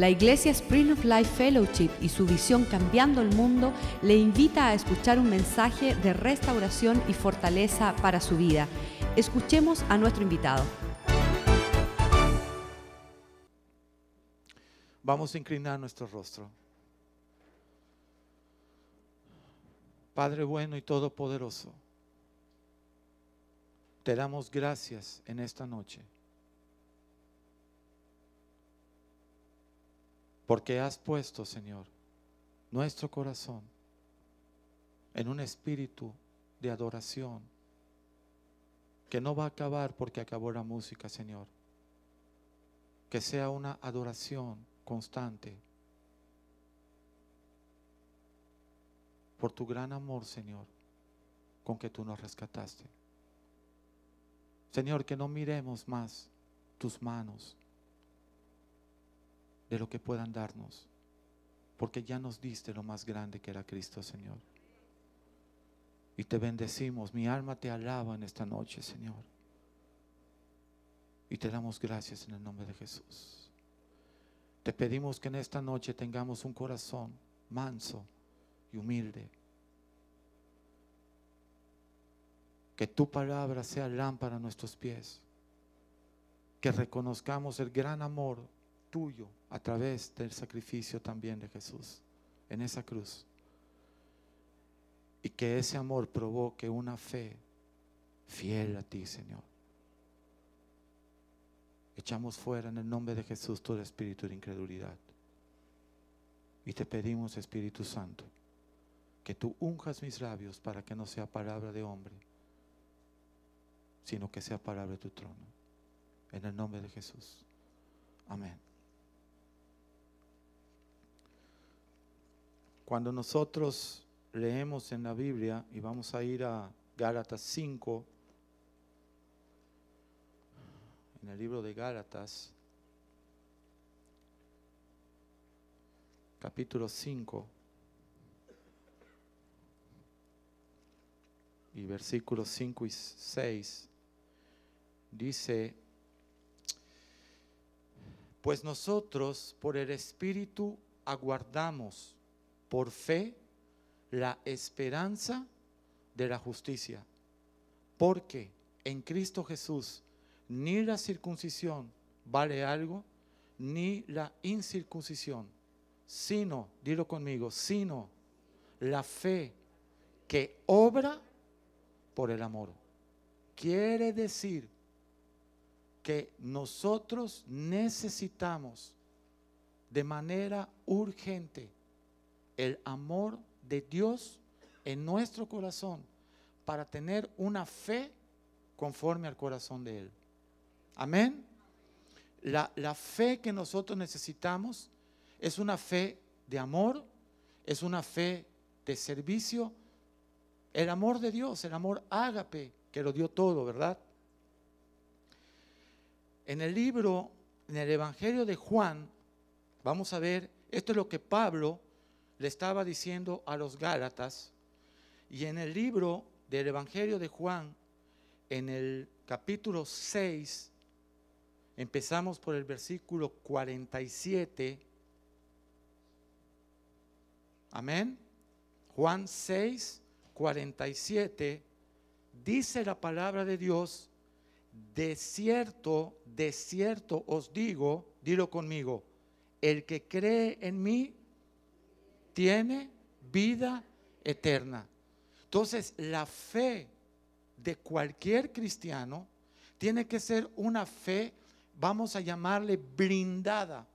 La Iglesia Spring of Life Fellowship y su visión Cambiando el Mundo le invita a escuchar un mensaje de restauración y fortaleza para su vida. Escuchemos a nuestro invitado. Vamos a inclinar nuestro rostro. Padre bueno y todopoderoso, te damos gracias en esta noche. Porque has puesto, Señor, nuestro corazón en un espíritu de adoración que no va a acabar porque acabó la música, Señor. Que sea una adoración constante por tu gran amor, Señor, con que tú nos rescataste. Señor, que no miremos más tus manos de lo que puedan darnos, porque ya nos diste lo más grande que era Cristo, Señor. Y te bendecimos, mi alma te alaba en esta noche, Señor. Y te damos gracias en el nombre de Jesús. Te pedimos que en esta noche tengamos un corazón manso y humilde. Que tu palabra sea lámpara a nuestros pies. Que reconozcamos el gran amor tuyo a través del sacrificio también de Jesús en esa cruz. Y que ese amor provoque una fe fiel a ti, Señor. Echamos fuera en el nombre de Jesús todo espíritu de incredulidad. Y te pedimos, Espíritu Santo, que tú unjas mis labios para que no sea palabra de hombre, sino que sea palabra de tu trono. En el nombre de Jesús. Amén. Cuando nosotros leemos en la Biblia, y vamos a ir a Gálatas 5, en el libro de Gálatas, capítulo 5, y versículos 5 y 6, dice, pues nosotros por el Espíritu aguardamos por fe la esperanza de la justicia. Porque en Cristo Jesús ni la circuncisión vale algo, ni la incircuncisión, sino, dilo conmigo, sino la fe que obra por el amor. Quiere decir que nosotros necesitamos de manera urgente el amor de Dios en nuestro corazón para tener una fe conforme al corazón de Él. Amén. La, la, fe que nosotros necesitamos es una fe de amor, es una fe de servicio. El amor de Dios, el amor ágape, que lo dio todo, ¿verdad? En el libro, en el Evangelio de Juan, vamos a ver, esto es lo que Pablo le estaba diciendo a los Gálatas. Y en el libro del Evangelio de Juan, en el capítulo 6, empezamos por el versículo 47. Amén. Juan 6, 47, dice la palabra de Dios, de cierto, de cierto os digo, dilo conmigo, el que cree en mí, tiene vida eterna. Entonces, la fe de cualquier cristiano tiene que ser una fe, vamos a llamarle blindada.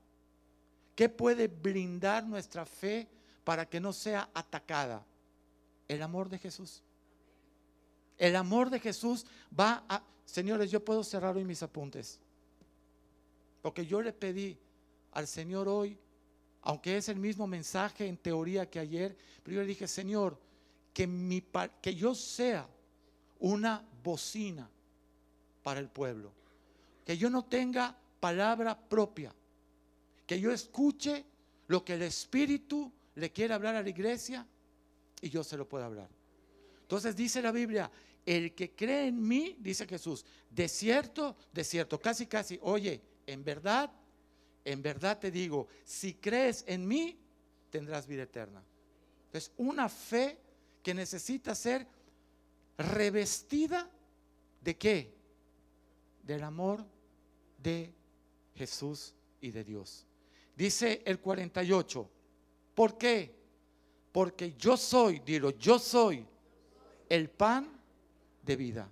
¿Qué puede blindar nuestra fe para que no sea atacada? El amor de Jesús. El amor de Jesús va a... Señores, yo puedo cerrar hoy mis apuntes. Porque yo le pedí al Señor hoy aunque es el mismo mensaje en teoría que ayer, pero yo le dije, Señor, que, mi, que yo sea una bocina para el pueblo, que yo no tenga palabra propia, que yo escuche lo que el Espíritu le quiere hablar a la iglesia y yo se lo pueda hablar. Entonces dice la Biblia, el que cree en mí, dice Jesús, de cierto, de cierto, casi, casi, oye, en verdad en verdad te digo, si crees en mí, tendrás vida eterna. Es una fe que necesita ser revestida de qué? Del amor de Jesús y de Dios. Dice el 48, ¿por qué? Porque yo soy, dilo, yo soy el pan de vida.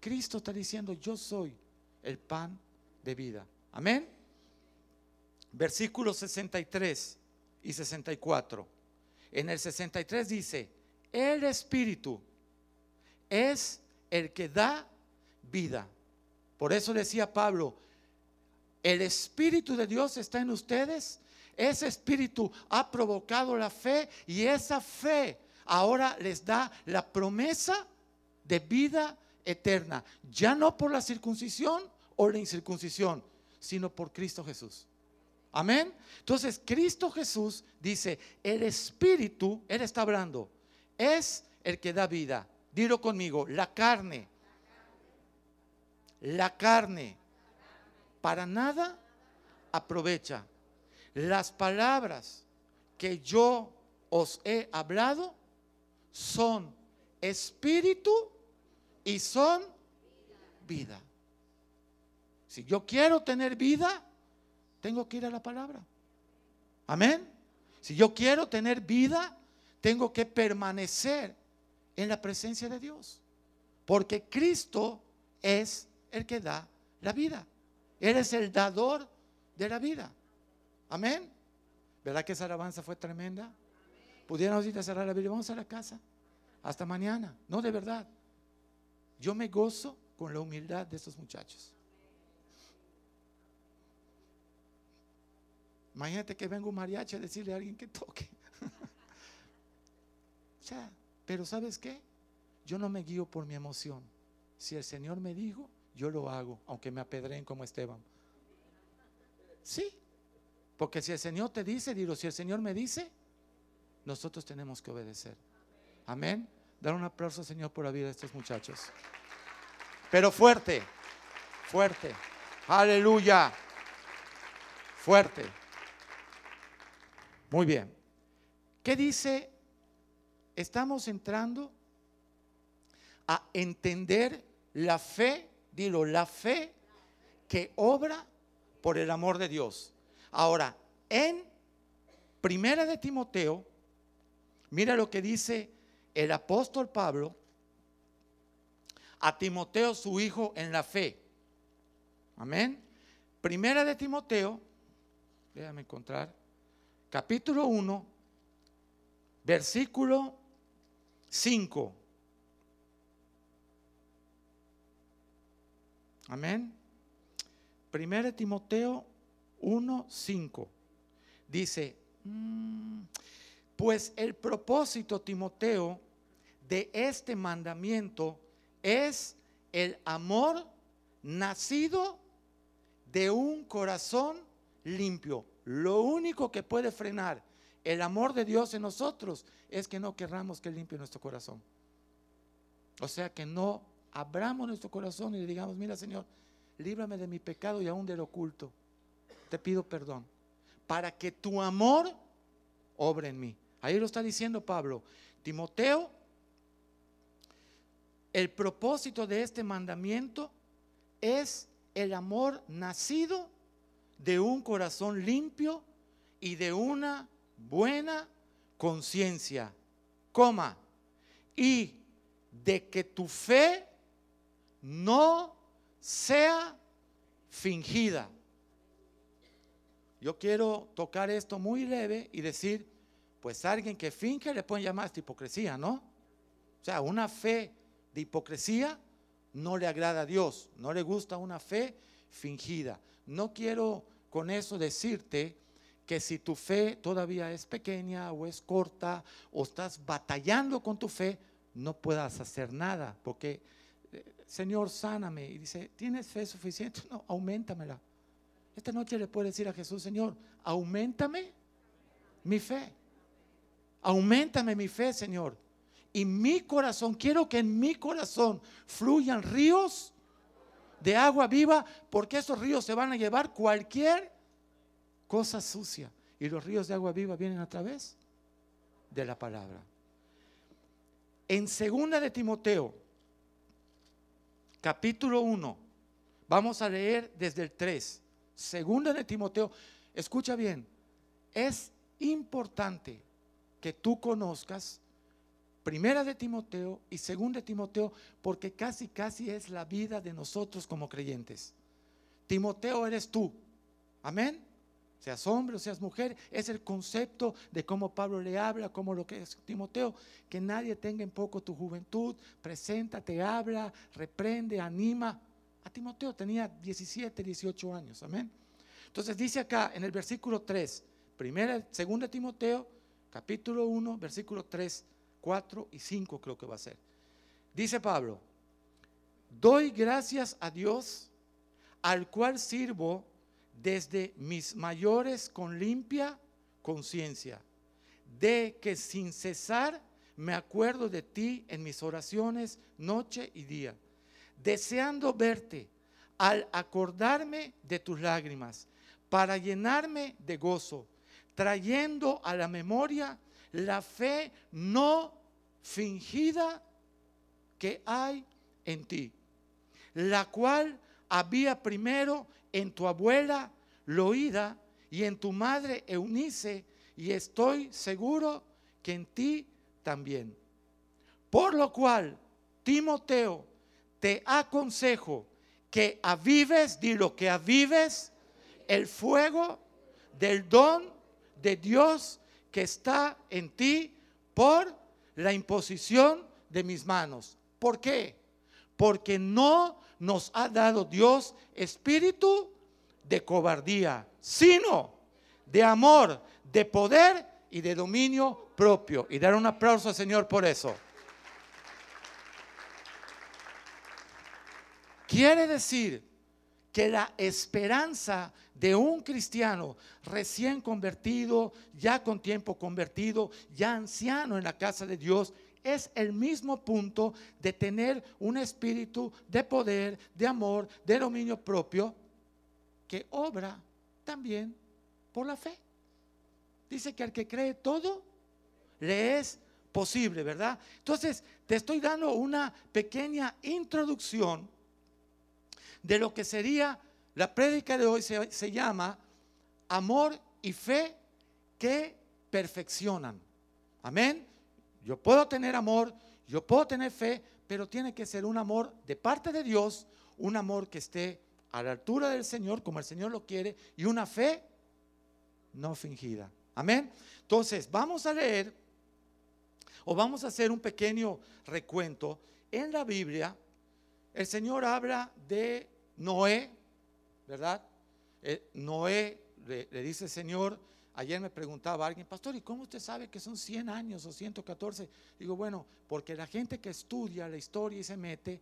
Cristo está diciendo, yo soy el pan de vida. Amén. Versículos 63 y 64. En el 63 dice, el Espíritu es el que da vida. Por eso decía Pablo, el Espíritu de Dios está en ustedes. Ese Espíritu ha provocado la fe y esa fe ahora les da la promesa de vida eterna. Ya no por la circuncisión o la incircuncisión, sino por Cristo Jesús. Amén. Entonces, Cristo Jesús dice, el Espíritu, Él está hablando, es el que da vida. Dilo conmigo, la carne. La carne para nada aprovecha. Las palabras que yo os he hablado son espíritu y son vida. Si yo quiero tener vida, tengo que ir a la palabra. Amén. Si yo quiero tener vida, tengo que permanecer en la presencia de Dios. Porque Cristo es el que da la vida. Él es el dador de la vida. Amén. ¿Verdad que esa alabanza fue tremenda? Pudiéramos ir a cerrar la Biblia. Vamos a la casa. Hasta mañana. No, de verdad. Yo me gozo con la humildad de estos muchachos. Imagínate que venga un mariachi a decirle a alguien que toque. ya, pero ¿sabes qué? Yo no me guío por mi emoción. Si el Señor me dijo, yo lo hago, aunque me apedreen como Esteban. Sí, porque si el Señor te dice, digo, si el Señor me dice, nosotros tenemos que obedecer. Amén. Dar un aplauso, Señor, por la vida de estos muchachos. Pero fuerte, fuerte. Aleluya. Fuerte. Muy bien. ¿Qué dice? Estamos entrando a entender la fe, dilo, la fe que obra por el amor de Dios. Ahora, en Primera de Timoteo, mira lo que dice el apóstol Pablo a Timoteo, su hijo, en la fe. Amén. Primera de Timoteo, déjame encontrar capítulo 1, versículo 5. Amén. Primera Timoteo 1, 5. Dice, mm, pues el propósito, Timoteo, de este mandamiento es el amor nacido de un corazón limpio. Lo único que puede frenar el amor de Dios en nosotros es que no querramos que limpie nuestro corazón. O sea, que no abramos nuestro corazón y le digamos, mira Señor, líbrame de mi pecado y aún del oculto. Te pido perdón. Para que tu amor obre en mí. Ahí lo está diciendo Pablo. Timoteo, el propósito de este mandamiento es el amor nacido de un corazón limpio y de una buena conciencia, coma, y de que tu fe no sea fingida. Yo quiero tocar esto muy leve y decir, pues alguien que finge le pueden llamar hipocresía, ¿no? O sea, una fe de hipocresía no le agrada a Dios, no le gusta una fe fingida. No quiero con eso decirte que si tu fe todavía es pequeña o es corta o estás batallando con tu fe, no puedas hacer nada, porque eh, Señor, sáname. Y dice, ¿tienes fe suficiente? No, aumentamela. Esta noche le puedes decir a Jesús, Señor, aumentame mi fe. Aumentame mi fe, Señor. Y mi corazón, quiero que en mi corazón fluyan ríos de agua viva, porque esos ríos se van a llevar cualquier cosa sucia. Y los ríos de agua viva vienen a través de la palabra. En segunda de Timoteo, capítulo 1, vamos a leer desde el 3. Segunda de Timoteo, escucha bien, es importante que tú conozcas Primera de Timoteo y Segunda de Timoteo, porque casi, casi es la vida de nosotros como creyentes. Timoteo eres tú. Amén. Seas hombre o seas mujer, es el concepto de cómo Pablo le habla, como lo que es Timoteo. Que nadie tenga en poco tu juventud, presenta, te habla, reprende, anima. A Timoteo tenía 17, 18 años. Amén. Entonces dice acá en el versículo 3, primera, segunda Timoteo, capítulo 1, versículo 3 4 y 5 creo que va a ser. Dice Pablo, doy gracias a Dios al cual sirvo desde mis mayores con limpia conciencia, de que sin cesar me acuerdo de ti en mis oraciones noche y día, deseando verte al acordarme de tus lágrimas, para llenarme de gozo, trayendo a la memoria la fe no fingida que hay en ti, la cual había primero en tu abuela Loída y en tu madre Eunice, y estoy seguro que en ti también. Por lo cual, Timoteo, te aconsejo que avives, lo que avives el fuego del don de Dios que está en ti por la imposición de mis manos. ¿Por qué? Porque no nos ha dado Dios espíritu de cobardía, sino de amor, de poder y de dominio propio. Y dar un aplauso al Señor por eso. Quiere decir que la esperanza de un cristiano recién convertido, ya con tiempo convertido, ya anciano en la casa de Dios, es el mismo punto de tener un espíritu de poder, de amor, de dominio propio, que obra también por la fe. Dice que al que cree todo, le es posible, ¿verdad? Entonces, te estoy dando una pequeña introducción de lo que sería la prédica de hoy se, llama amor y fe que perfeccionan. Amén. Yo puedo tener amor, yo puedo tener fe, pero tiene que ser un amor de parte de Dios, un amor que esté a la altura del Señor, como el Señor lo quiere, y una fe no fingida. Amén. Entonces, vamos a leer o vamos a hacer un pequeño recuento. En la Biblia, el Señor habla de Noé, ¿verdad? Eh, Noé le, dice, Señor, ayer me preguntaba alguien, pastor, ¿y cómo usted sabe que son 100 años o 114? Digo, bueno, porque la gente que estudia la historia y se mete,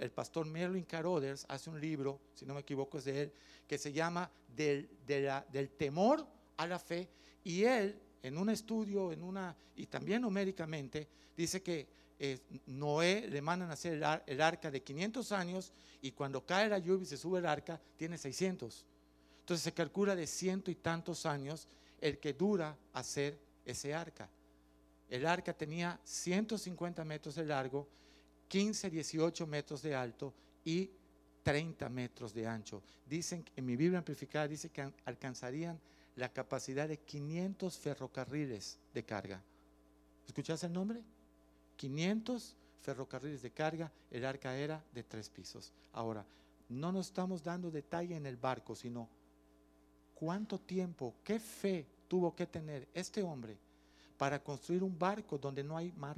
el pastor Merlin Carothers hace un libro, si no me equivoco es de él, que se llama del, del temor a la fe, y él, en un estudio, en una, y también numéricamente, dice que eh, Noé le mandan a hacer el, arca de 500 años y cuando cae la lluvia y se sube el arca, tiene 600. Entonces se calcula de ciento y tantos años el que dura hacer ese arca. El arca tenía 150 metros de largo, 15, 18 metros de alto y 30 metros de ancho. Dicen, en mi Biblia amplificada dice que alcanzarían la capacidad de 500 ferrocarriles de carga. ¿Escuchaste el nombre? 500 ferrocarriles de carga, el arca era de tres pisos. Ahora, no nos estamos dando detalle en el barco, sino cuánto tiempo, qué fe tuvo que tener este hombre para construir un barco donde no hay mar.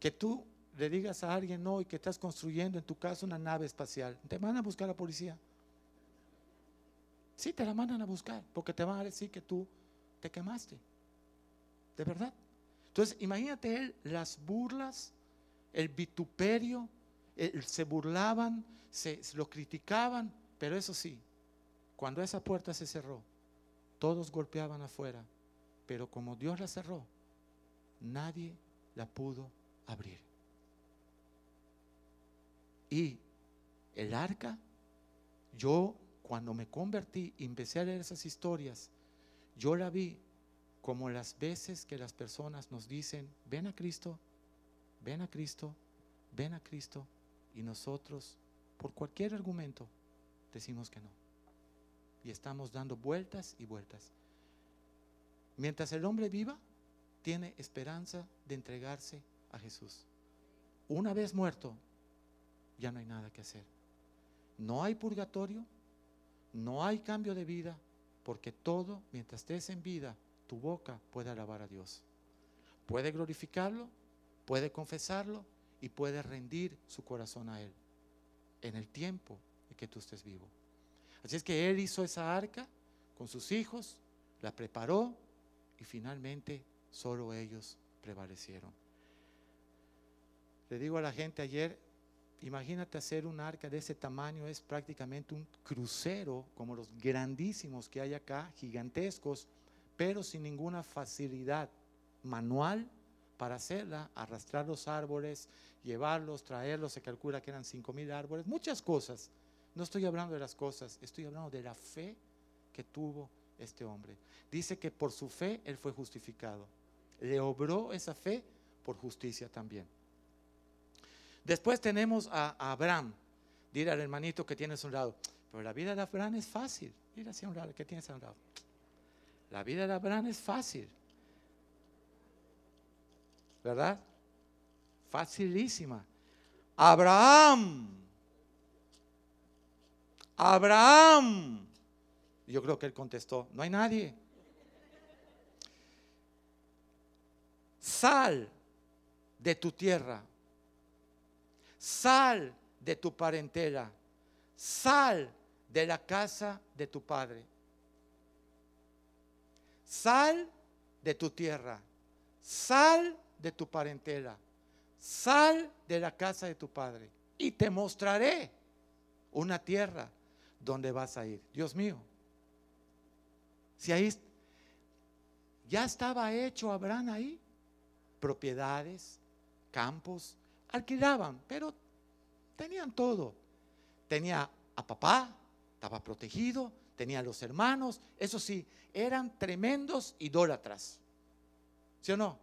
Que tú le digas a alguien no y que estás construyendo en tu casa una nave espacial, te van a buscar a la policía. Sí, te la mandan a buscar porque te van a decir que tú te quemaste. De verdad. Entonces, imagínate él, las burlas, el vituperio, se burlaban, se, lo criticaban, pero eso sí, cuando esa puerta se cerró, todos golpeaban afuera, pero como Dios la cerró, nadie la pudo abrir. Y el arca, yo cuando me convertí y empecé a leer esas historias, yo la vi como las veces que las personas nos dicen, ven a Cristo, ven a Cristo, ven a Cristo, y nosotros, por cualquier argumento, decimos que no. Y estamos dando vueltas y vueltas. Mientras el hombre viva, tiene esperanza de entregarse a Jesús. Una vez muerto, ya no hay nada que hacer. No hay purgatorio, no hay cambio de vida, porque todo, mientras estés en vida, tu boca puede alabar a Dios. Puede glorificarlo, puede confesarlo y puede rendir su corazón a Él en el tiempo en que tú estés vivo. Así es que Él hizo esa arca con sus hijos, la preparó y finalmente solo ellos prevalecieron. Le digo a la gente ayer, imagínate hacer un arca de ese tamaño, es prácticamente un crucero como los grandísimos que hay acá, gigantescos, pero sin ninguna facilidad manual para hacerla, arrastrar los árboles, llevarlos, traerlos, se calcula que eran cinco mil árboles, muchas cosas. No estoy hablando de las cosas, estoy hablando de la fe que tuvo este hombre. Dice que por su fe él fue justificado. Le obró esa fe por justicia también. Después tenemos a, Abraham. Dile al hermanito que tienes a un lado, pero la vida de Abraham es fácil. Mira hacia un lado, ¿qué tienes a un lado? La vida de Abraham es fácil. ¿Verdad? Facilísima. Abraham. Abraham. Yo creo que él contestó, no hay nadie. Sal de tu tierra Sal de tu parentela. Sal de la casa de tu padre. Sal de tu tierra. Sal de tu parentela. Sal de la casa de tu padre. Y te mostraré una tierra donde vas a ir. Dios mío. Si ahí ya estaba hecho Abraham ahí, propiedades, campos, alquilaban, pero tenían todo. Tenía a papá, estaba protegido, tenía los hermanos, eso sí, eran tremendos idólatras. ¿Sí o no?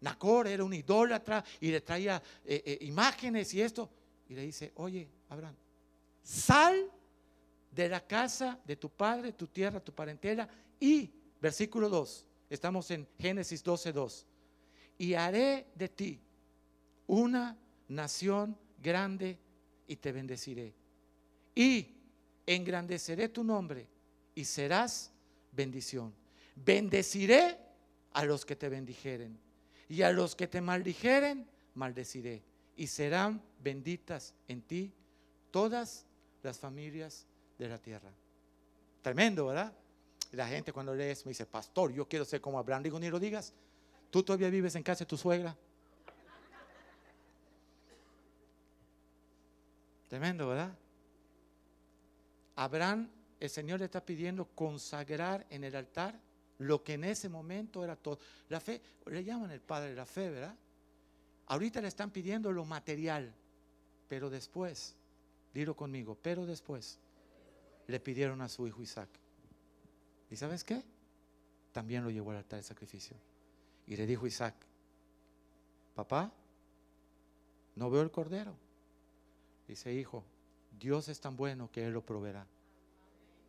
Nacor era un idólatra y le traía eh, eh, imágenes y esto. Y le dice, oye, Abraham, sal de la casa de tu padre, tu tierra, tu parentela. Y, versículo 2, estamos en Génesis 12, 2. Y haré de ti una nación grande y te bendeciré. Y engrandeceré tu nombre y serás bendición. Bendeciré a los que te bendijeren y a los que te maldijeren, maldeciré. Y serán benditas en ti todas las familias de la tierra. Tremendo, ¿verdad? la gente cuando lees me dice, pastor, yo quiero ser como Abraham. Digo, ni lo digas. Tú todavía vives en casa de tu suegra. Tremendo, ¿verdad? Abraham, el Señor le está pidiendo consagrar en el altar lo que en ese momento era todo. La fe, le llaman el padre de la fe, ¿verdad? Ahorita le están pidiendo lo material, pero después, dilo conmigo, pero después le pidieron a su hijo Isaac. ¿Y sabes qué? También lo llevó al altar de sacrificio. Y le dijo Isaac, papá, no veo el cordero Dice, hijo, Dios es tan bueno que Él lo proveerá.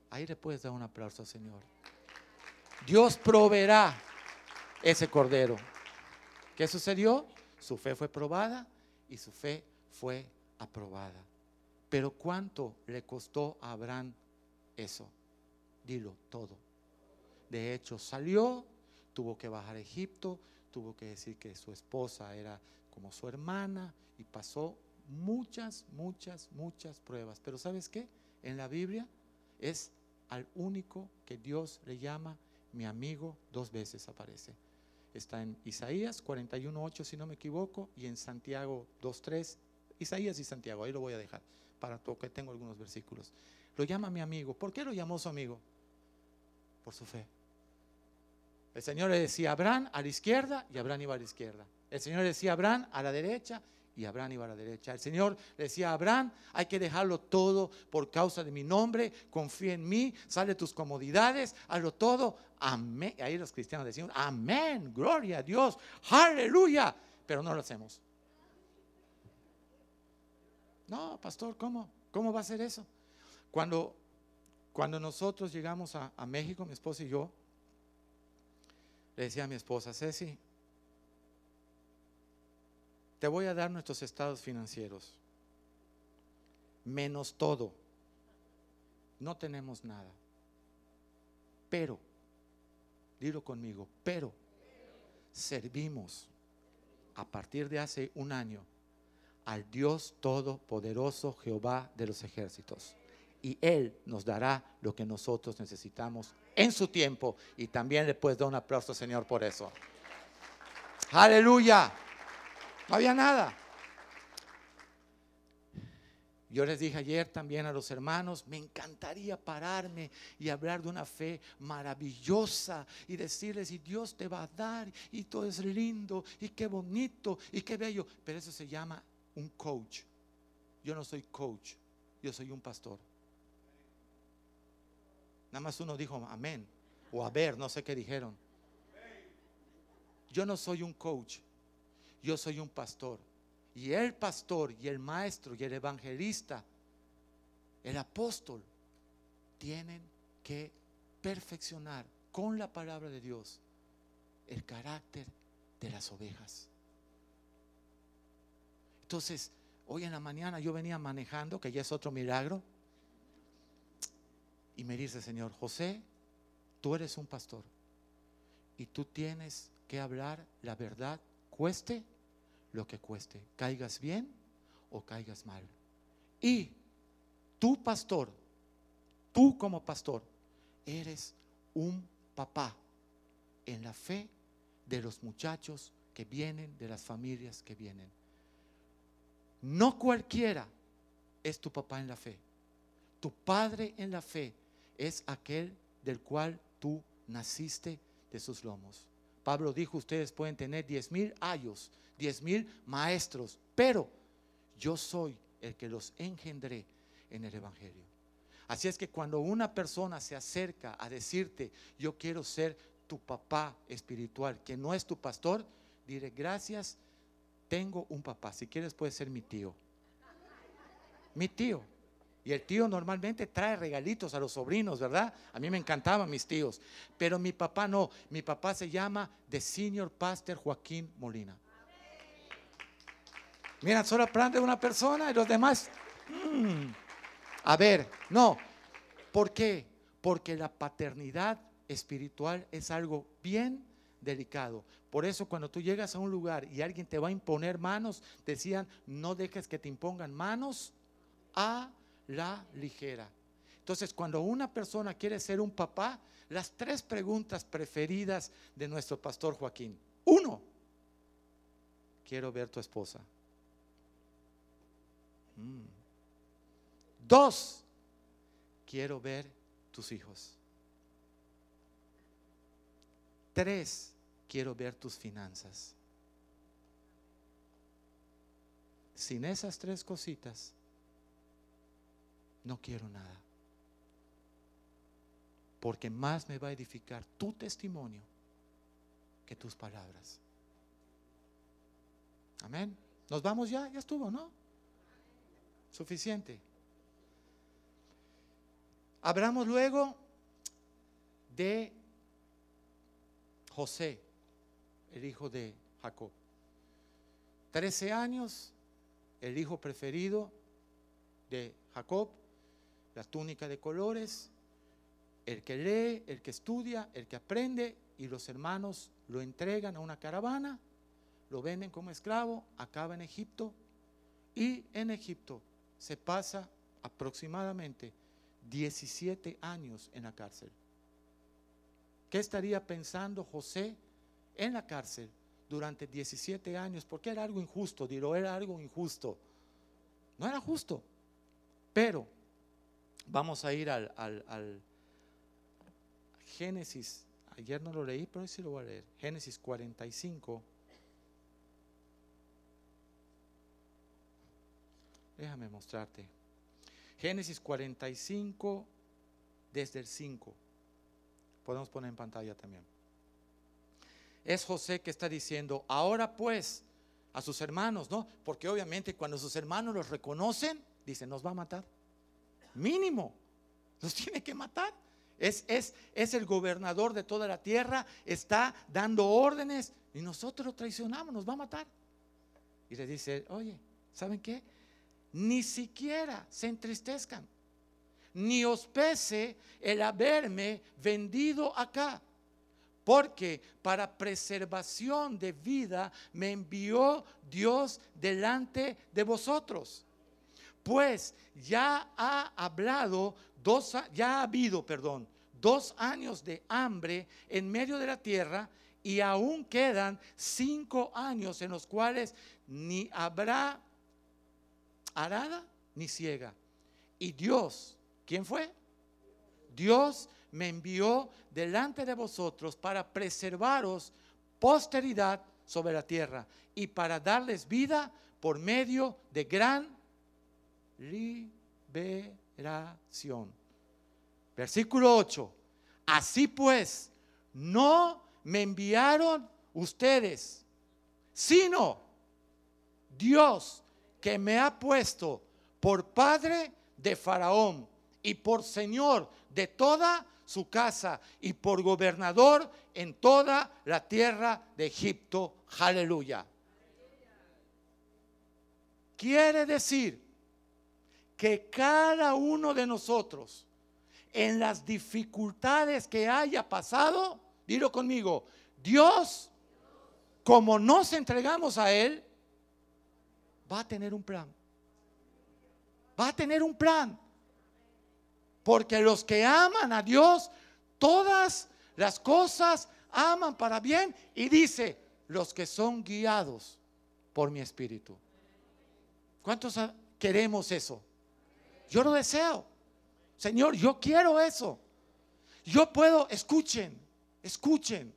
Ahí le puedes dar un aplauso Señor. Dios proveerá ese cordero. ¿Qué sucedió? Su fe fue probada y su fe fue aprobada. Pero ¿cuánto le costó a Abraham eso? Dilo, todo. De hecho, salió, tuvo que bajar a Egipto, tuvo que decir que su esposa era como su hermana y pasó muchas, muchas, muchas pruebas. Pero ¿sabes qué? En la Biblia es al único que Dios le llama mi amigo, dos veces aparece. Está en Isaías 41.8, si no me equivoco, y en Santiago 2.3. Isaías y Santiago, ahí lo voy a dejar, para que tengo algunos versículos. Lo llama mi amigo. ¿Por qué lo llamó su amigo? Por su fe. El Señor le decía a Abraham a la izquierda y Abraham iba a la izquierda. El Señor le decía Abraham a la derecha y Abraham iba a la derecha. El Señor le decía a Abraham, hay que dejarlo todo por causa de mi nombre, confía en mí, sale tus comodidades, hazlo todo. Amén. Ahí los cristianos decían, amén, gloria a Dios, aleluya. Pero no lo hacemos. No, pastor, ¿cómo? ¿Cómo va a ser eso? Cuando, cuando nosotros llegamos a, a México, mi esposa y yo, le decía a mi esposa, Ceci, te voy a dar nuestros estados financieros, menos todo. No tenemos nada. Pero, dilo conmigo, pero servimos a partir de hace un año al Dios Todopoderoso Jehová de los ejércitos. Y Él nos dará lo que nosotros necesitamos en su tiempo. Y también le puedes dar un aplauso, Señor, por eso. Aleluya. No había nada. Yo les dije ayer también a los hermanos, me encantaría pararme y hablar de una fe maravillosa y decirles, y Dios te va a dar, y todo es lindo, y qué bonito, y qué bello. Pero eso se llama un coach. Yo no soy coach, yo soy un pastor. Nada más uno dijo amén, o a ver, no sé qué dijeron. Yo no soy un coach, yo soy un pastor. Y el pastor y el maestro y el evangelista, el apóstol, tienen que perfeccionar con la palabra de Dios el carácter de las ovejas. Entonces, hoy en la mañana yo venía manejando, que ya es otro milagro, y me dice, Señor, José, tú eres un pastor y tú tienes que hablar la verdad cueste lo que cueste, caigas bien o caigas mal. Y tú, pastor, tú como pastor, eres un papá en la fe de los muchachos que vienen, de las familias que vienen. No cualquiera es tu papá en la fe. Tu padre en la fe es aquel del cual tú naciste de sus lomos. Pablo dijo, ustedes pueden tener diez mil ayos, diez mil maestros, pero yo soy el que los engendré en el Evangelio. Así es que cuando una persona se acerca a decirte, yo quiero ser tu papá espiritual, que no es tu pastor, diré, gracias, tengo un papá. Si quieres puede ser mi tío. Mi tío. Y el tío normalmente trae regalitos a los sobrinos, ¿verdad? A mí me encantaban mis tíos. Pero mi papá no. Mi papá se llama The Senior Pastor Joaquín Molina. Mira, solo aprende una persona y los demás. Mm. A ver, no. ¿Por qué? Porque la paternidad espiritual es algo bien delicado. Por eso cuando tú llegas a un lugar y alguien te va a imponer manos, decían, no dejes que te impongan manos a la ligera. Entonces, cuando una persona quiere ser un papá, las tres preguntas preferidas de nuestro pastor Joaquín. Uno, quiero ver tu esposa. Mm. Dos, quiero ver tus hijos. Tres, quiero ver tus finanzas. Sin esas tres cositas, no quiero nada. Porque más me va a edificar tu testimonio que tus palabras. Amén. Nos vamos ya, ya estuvo, ¿no? Suficiente. Hablamos luego de José, el hijo de Jacob. Trece años, el hijo preferido de Jacob, la túnica de colores, el que lee, el que estudia, el que aprende, y los hermanos lo entregan a una caravana, lo venden como esclavo, acaba en Egipto, y en Egipto se pasa aproximadamente 17 años en la cárcel. ¿Qué estaría pensando José en la cárcel durante 17 años? Porque era algo injusto, diró, era algo injusto. No era justo, pero Vamos a ir al, al, Génesis. Ayer no lo leí, pero hoy sí lo voy a leer. Génesis 45. Déjame mostrarte. Génesis 45, desde el 5. Podemos poner en pantalla también. Es José que está diciendo, ahora pues, a sus hermanos, ¿no? Porque obviamente cuando sus hermanos los reconocen, dicen, nos va a matar. Mínimo, los tiene que matar. Es, es, es el gobernador de toda la tierra, está dando órdenes y nosotros lo traicionamos, nos va a matar. Y le dice, oye, ¿saben qué? Ni siquiera se entristezcan, ni os pese el haberme vendido acá, porque para preservación de vida me envió Dios delante de vosotros. Pues ya ha hablado dos, ya ha habido, perdón, dos años de hambre en medio de la tierra y aún quedan cinco años en los cuales ni habrá arada ni ciega. Y Dios, ¿quién fue? Dios me envió delante de vosotros para preservaros posteridad sobre la tierra y para darles vida por medio de gran liberación. Versículo 8. Así pues, no me enviaron ustedes, sino Dios que me ha puesto por padre de Faraón y por señor de toda su casa y por gobernador en toda la tierra de Egipto. Aleluya. Quiere decir que cada uno de nosotros, en las dificultades que haya pasado, dilo conmigo, Dios, como nos entregamos a Él, va a tener un plan. Va a tener un plan. Porque los que aman a Dios, todas las cosas aman para bien. Y dice, los que son guiados por mi espíritu. ¿Cuántos queremos eso? Yo lo deseo. Señor, yo quiero eso. Yo puedo, escuchen, escuchen.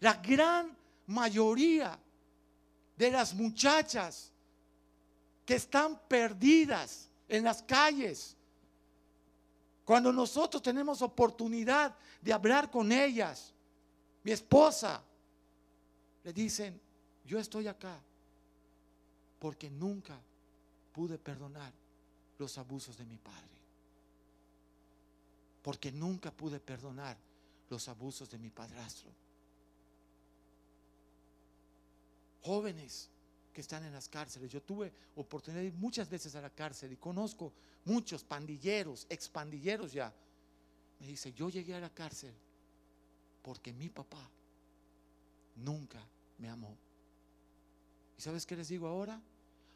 La gran mayoría de las muchachas que están perdidas en las calles. Cuando nosotros tenemos oportunidad de hablar con ellas, mi esposa, le dicen, yo estoy acá porque nunca pude perdonar los abusos de mi padre. Porque nunca pude perdonar los abusos de mi padrastro. jóvenes que están en las cárceles. Yo tuve oportunidad de ir muchas veces a la cárcel y conozco muchos pandilleros, expandilleros ya. Me dice, yo llegué a la cárcel porque mi papá nunca me amó. ¿Y sabes qué les digo ahora?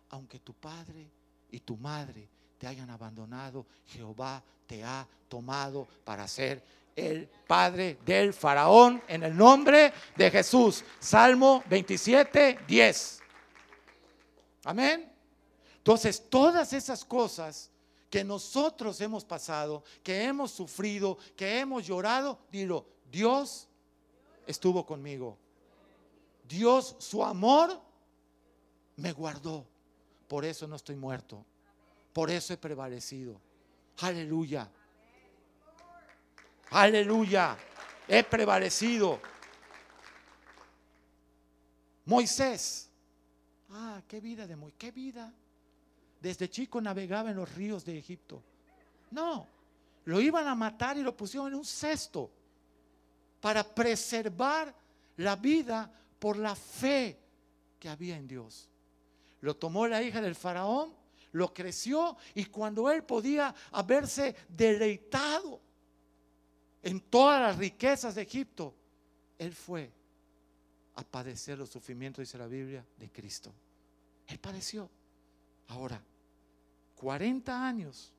Aunque tu padre y tu madre te hayan abandonado, Jehová te ha tomado para ser el padre del faraón en el nombre de Jesús. Salmo 27, 10. Amén. Entonces, todas esas cosas que nosotros hemos pasado, que hemos sufrido, que hemos llorado, dilo, Dios estuvo conmigo. Dios, su amor, me guardó. Por eso no estoy muerto. Por eso he prevalecido. Aleluya. Aleluya. He prevalecido. Moisés. Ah, qué vida de Moisés. Qué vida. Desde chico navegaba en los ríos de Egipto. No, lo iban a matar y lo pusieron en un cesto para preservar la vida por la fe que había en Dios. Lo tomó la hija del faraón, lo creció y cuando él podía haberse deleitado en todas las riquezas de Egipto, Él fue a padecer los sufrimientos, dice la Biblia, de Cristo. Él padeció. Ahora, 40 años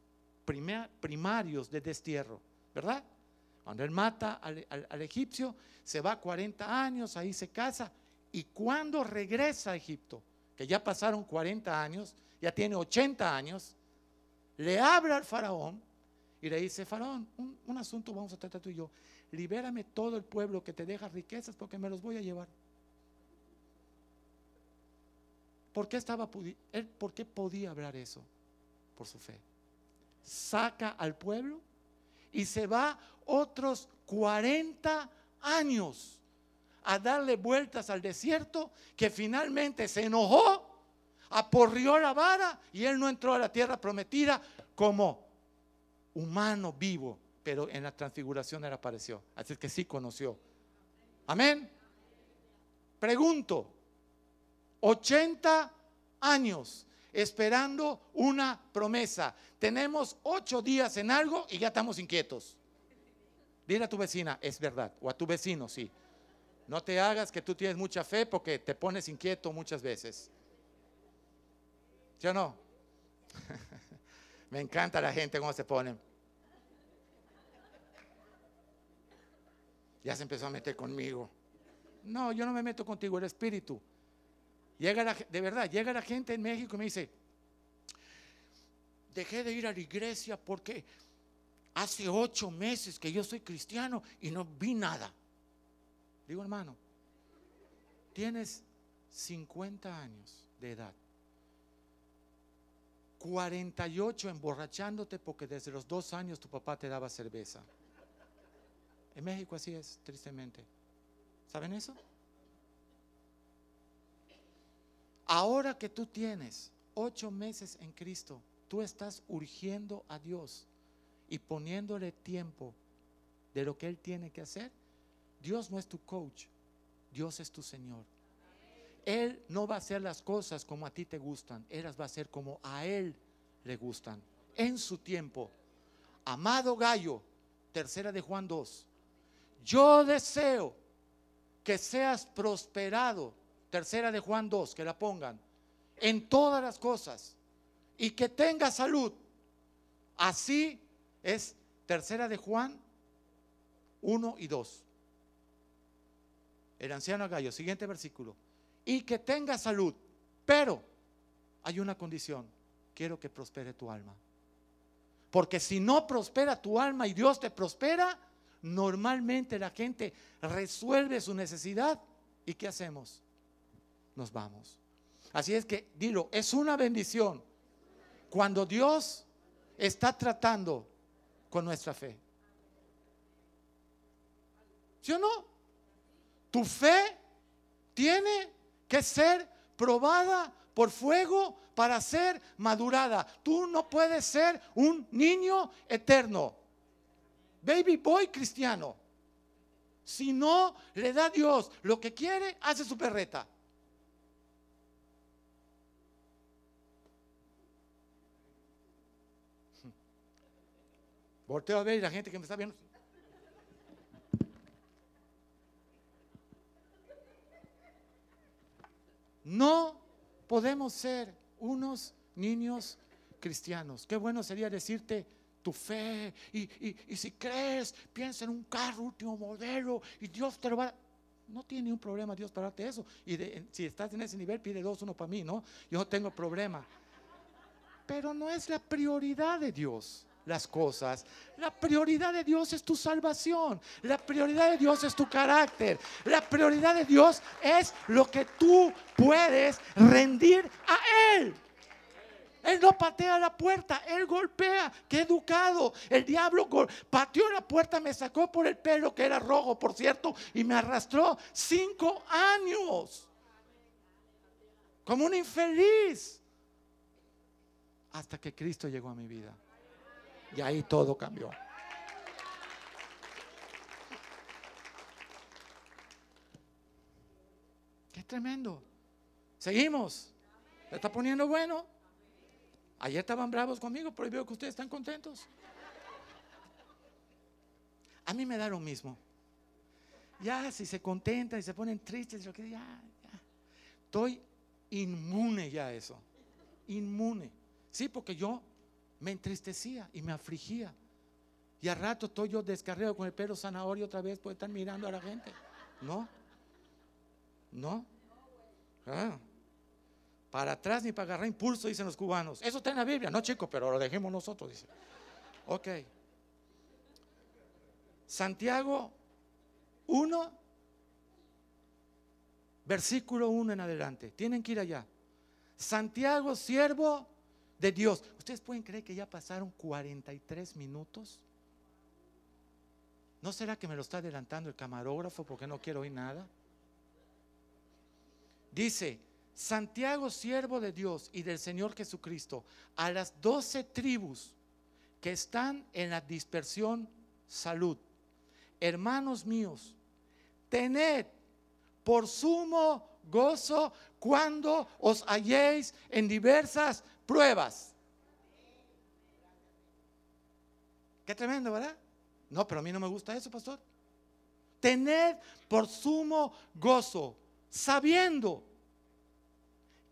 primarios de destierro, ¿verdad? Cuando él mata al, al, egipcio, se va 40 años, ahí se casa, y cuando regresa a Egipto, que ya pasaron 40 años, ya tiene 80 años, le habla al faraón y le dice, Faraón, un, asunto vamos a tratar tú y yo. Libérame todo el pueblo que te deja riquezas porque me los voy a llevar. ¿Por qué, estaba, él, ¿Por qué podía hablar eso? Por su fe. Saca al pueblo y se va otros 40 años a darle vueltas al desierto, que finalmente se enojó, aporrió la vara y él no entró a la tierra prometida como humano vivo, pero en la transfiguración él apareció. Así que sí conoció. Amén. Pregunto, 80 años esperando una promesa. Tenemos ocho días en algo y ya estamos inquietos. Dile a tu vecina, es verdad, o a tu vecino, sí. No te hagas que tú tienes mucha fe porque te pones inquieto muchas veces. ¿Sí o no? Me encanta la gente cómo se pone. Ya se empezó a meter conmigo. No, yo no me meto contigo, el espíritu. Llega de verdad, llega la gente en México y me dice, dejé de ir a la iglesia porque hace ocho meses que yo soy cristiano y no vi nada. Digo, hermano, tienes 50 años de edad, 48 emborrachándote porque desde los dos años tu papá te daba cerveza. En México así es, tristemente. ¿Saben eso? Ahora que tú tienes ocho meses en Cristo, tú estás urgiendo a Dios y poniéndole tiempo de lo que Él tiene que hacer. Dios no es tu coach, Dios es tu Señor. Él no va a hacer las cosas como a ti te gustan, Él las va a hacer como a Él le gustan, en su tiempo. Amado Gallo, tercera de Juan 2, yo deseo que seas prosperado, tercera de Juan 2, que la pongan, en todas las cosas y que tengas salud. Así es tercera de Juan 1 y 2. El anciano Gallo, siguiente versículo. Y que tengas salud, pero hay una condición, quiero que prospere tu alma. Porque si no prospera tu alma y Dios te prospera, normalmente la gente resuelve su necesidad y ¿qué hacemos? Nos vamos. Así es que, dilo, es una bendición cuando Dios está tratando con nuestra fe. ¿Sí o no? Tu fe tiene que ser probada por fuego para ser madurada. Tú no puedes ser un niño eterno. Baby boy cristiano. Si no le da Dios lo que quiere, hace su perreta. Volteo a ver la gente que me está viendo. No podemos ser unos niños cristianos. Qué bueno sería decirte tu fe y, y- y si crees, piensa en un carro último modelo y Dios te lo va a... No tiene ningún problema Dios para darte eso. Y si estás en ese nivel, pide dos, uno para mí, ¿no? Yo no tengo problema. Pero no es la prioridad de Dios las cosas. La prioridad de Dios es tu salvación. La prioridad de Dios es tu carácter. La prioridad de Dios es lo que tú puedes rendir a Él. Él no patea la puerta, Él golpea. Qué educado. El diablo pateó la puerta, me sacó por el pelo, que era rojo, por cierto, y me arrastró cinco años. Como un infeliz. Hasta que Cristo llegó a mi vida. Y ahí todo cambió. Qué tremendo. Seguimos. ¿Se está poniendo bueno? Ayer estaban bravos conmigo, pero veo que ustedes están contentos. A mí me da lo mismo. Ya, si se contentan y se ponen tristes, yo que ya, ya. Estoy inmune ya a eso. Inmune. Sí, porque yo me entristecía y me afligía. Y a rato estoy yo descarriado con el pelo zanahoria otra vez por estar mirando a la gente. No. No. Ah. Para atrás ni para agarrar impulso, dicen los cubanos. Eso está en la Biblia, no chico, pero lo dejemos nosotros, dice. Ok. Santiago 1, versículo 1 en adelante. Tienen que ir allá. Santiago, siervo de Dios. ¿Ustedes pueden creer que ya pasaron 43 minutos? ¿No será que me lo está adelantando el camarógrafo porque no quiero oír nada? Dice, Santiago, siervo de Dios y del Señor Jesucristo, a las doce tribus que están en la dispersión salud. Hermanos míos, tened por sumo gozo cuando os halléis en diversas pruebas. Qué tremendo, ¿verdad? No, pero a mí no me gusta eso, pastor. Tened por sumo gozo, sabiendo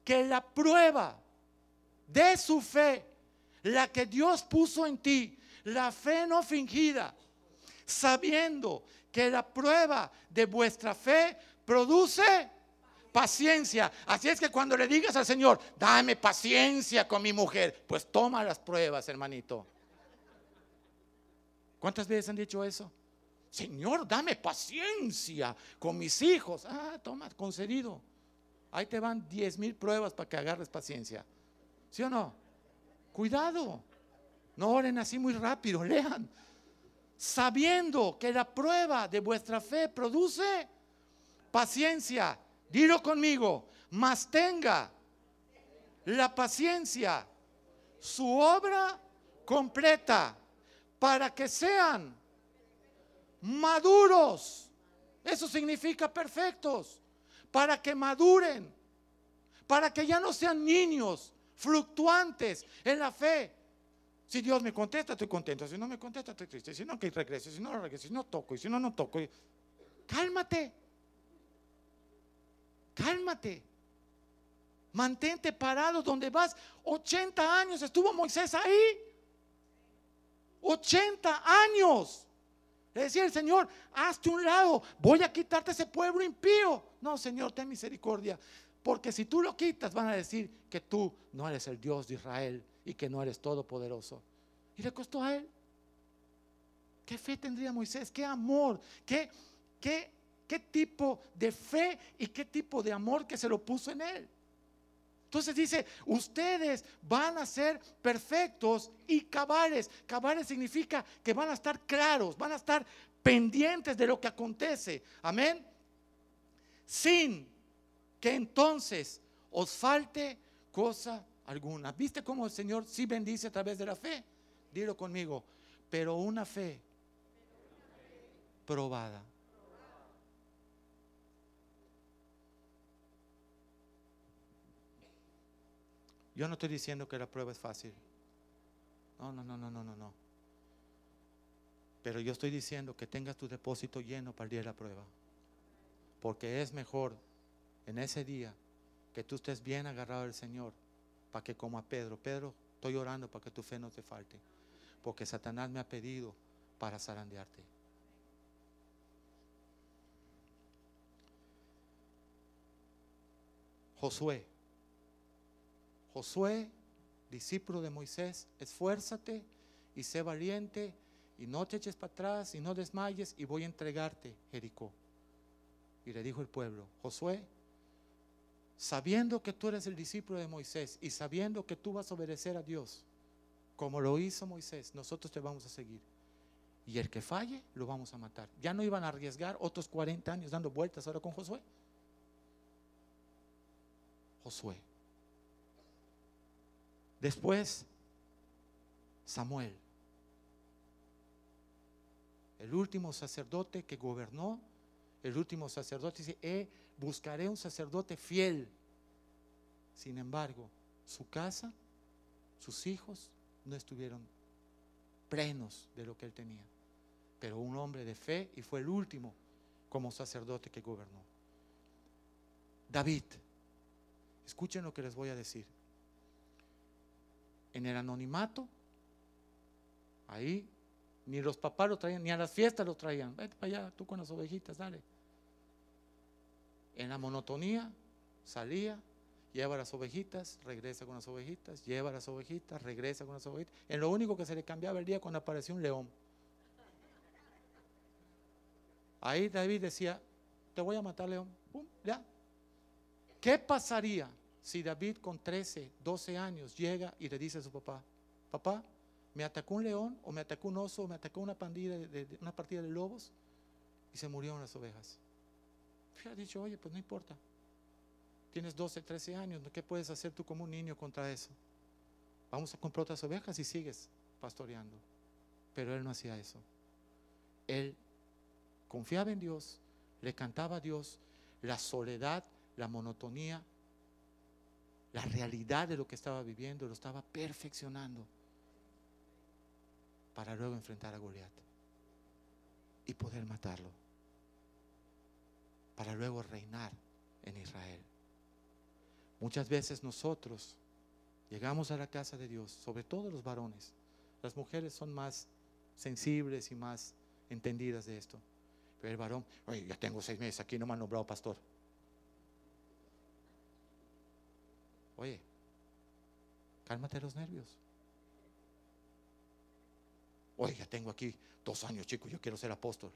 que la prueba de su fe, la que Dios puso en ti, la fe no fingida, sabiendo que la prueba de vuestra fe produce paciencia. Así es que cuando le digas al Señor, dame paciencia con mi mujer, pues toma las pruebas, hermanito. ¿Cuántas veces han dicho eso? Señor, dame paciencia con mis hijos. Ah, toma, concedido. Ahí te van diez mil pruebas para que agarres paciencia. ¿Sí o no? Cuidado. No oren así muy rápido, lean. Sabiendo que la prueba de vuestra fe produce paciencia. Dilo conmigo, más tenga la paciencia su obra completa para que sean maduros. Eso significa perfectos para que maduren, para que ya no sean niños fluctuantes en la fe. Si Dios me contesta, estoy contento. Si no me contesta, estoy triste. Si no, que regrese. Si no, regrese. Si no, toco. Y si no, no toco. Cálmate. Cálmate. Mantente parado donde vas. 80 años estuvo Moisés ahí. 80 años. Le decía el Señor, hazte un lado, voy a quitarte ese pueblo impío. No, Señor, ten misericordia. Porque si tú lo quitas, van a decir que tú no eres el Dios de Israel y que no eres todopoderoso. Y le costó a él. ¿Qué fe tendría Moisés? ¿Qué amor? ¿Qué, qué, qué tipo de fe y qué tipo de amor que se lo puso en él? Entonces dice, ustedes van a ser perfectos y cabales. Cabales significa que van a estar claros, van a estar pendientes de lo que acontece. Amén. Sin que entonces os falte cosa alguna. ¿Viste cómo el Señor sí bendice a través de la fe? Dilo conmigo. Pero una fe probada. Yo no estoy diciendo que la prueba es fácil. No, no, no, no, no, no, no. Pero yo estoy diciendo que tengas tu depósito lleno para el día de la prueba. Porque es mejor en ese día que tú estés bien agarrado al Señor. Para que como a Pedro, Pedro, estoy orando para que tu fe no te falte. Porque Satanás me ha pedido para zarandearte. Josué Josué, discípulo de Moisés, esfuérzate y sé valiente y no te eches para atrás y no desmayes y voy a entregarte Jericó. Y le dijo el pueblo, Josué, sabiendo que tú eres el discípulo de Moisés y sabiendo que tú vas a obedecer a Dios, como lo hizo Moisés, nosotros te vamos a seguir. Y el que falle, lo vamos a matar. Ya no iban a arriesgar otros 40 años dando vueltas ahora con Josué. Josué. Después, Samuel, el último sacerdote que gobernó, el último sacerdote dice, eh, buscaré un sacerdote fiel. Sin embargo, su casa, sus hijos no estuvieron plenos de lo que él tenía. Pero un hombre de fe y fue el último como sacerdote que gobernó. David, escuchen lo que les voy a decir en el anonimato, ahí ni los papás lo traían, ni a las fiestas lo traían. Vete para allá, tú con las ovejitas, dale. En la monotonía salía, lleva las ovejitas, regresa con las ovejitas, lleva las ovejitas, regresa con las ovejitas. En lo único que se le cambiaba el día cuando apareció un león. Ahí David decía, te voy a matar león. ya. ¿Qué pasaría si David con 13, 12 años llega y le dice a su papá, papá, me atacó un león o me atacó un oso o me atacó una pandilla de, una partida de lobos y se murieron las ovejas. ha dicho, oye, pues no importa. Tienes 12, 13 años, ¿qué puedes hacer tú como un niño contra eso? Vamos a comprar otras ovejas y sigues pastoreando. Pero él no hacía eso. Él confiaba en Dios, le cantaba a Dios, la soledad, la monotonía, la realidad de lo que estaba viviendo, lo estaba perfeccionando para luego enfrentar a Goliat y poder matarlo, para luego reinar en Israel. Muchas veces nosotros llegamos a la casa de Dios, sobre todo los varones, las mujeres son más sensibles y más entendidas de esto. Pero el varón, oye, ya tengo seis meses aquí, no me han nombrado pastor. Oye, cálmate los nervios. Ya tengo aquí dos años, chicos, yo quiero ser apóstol.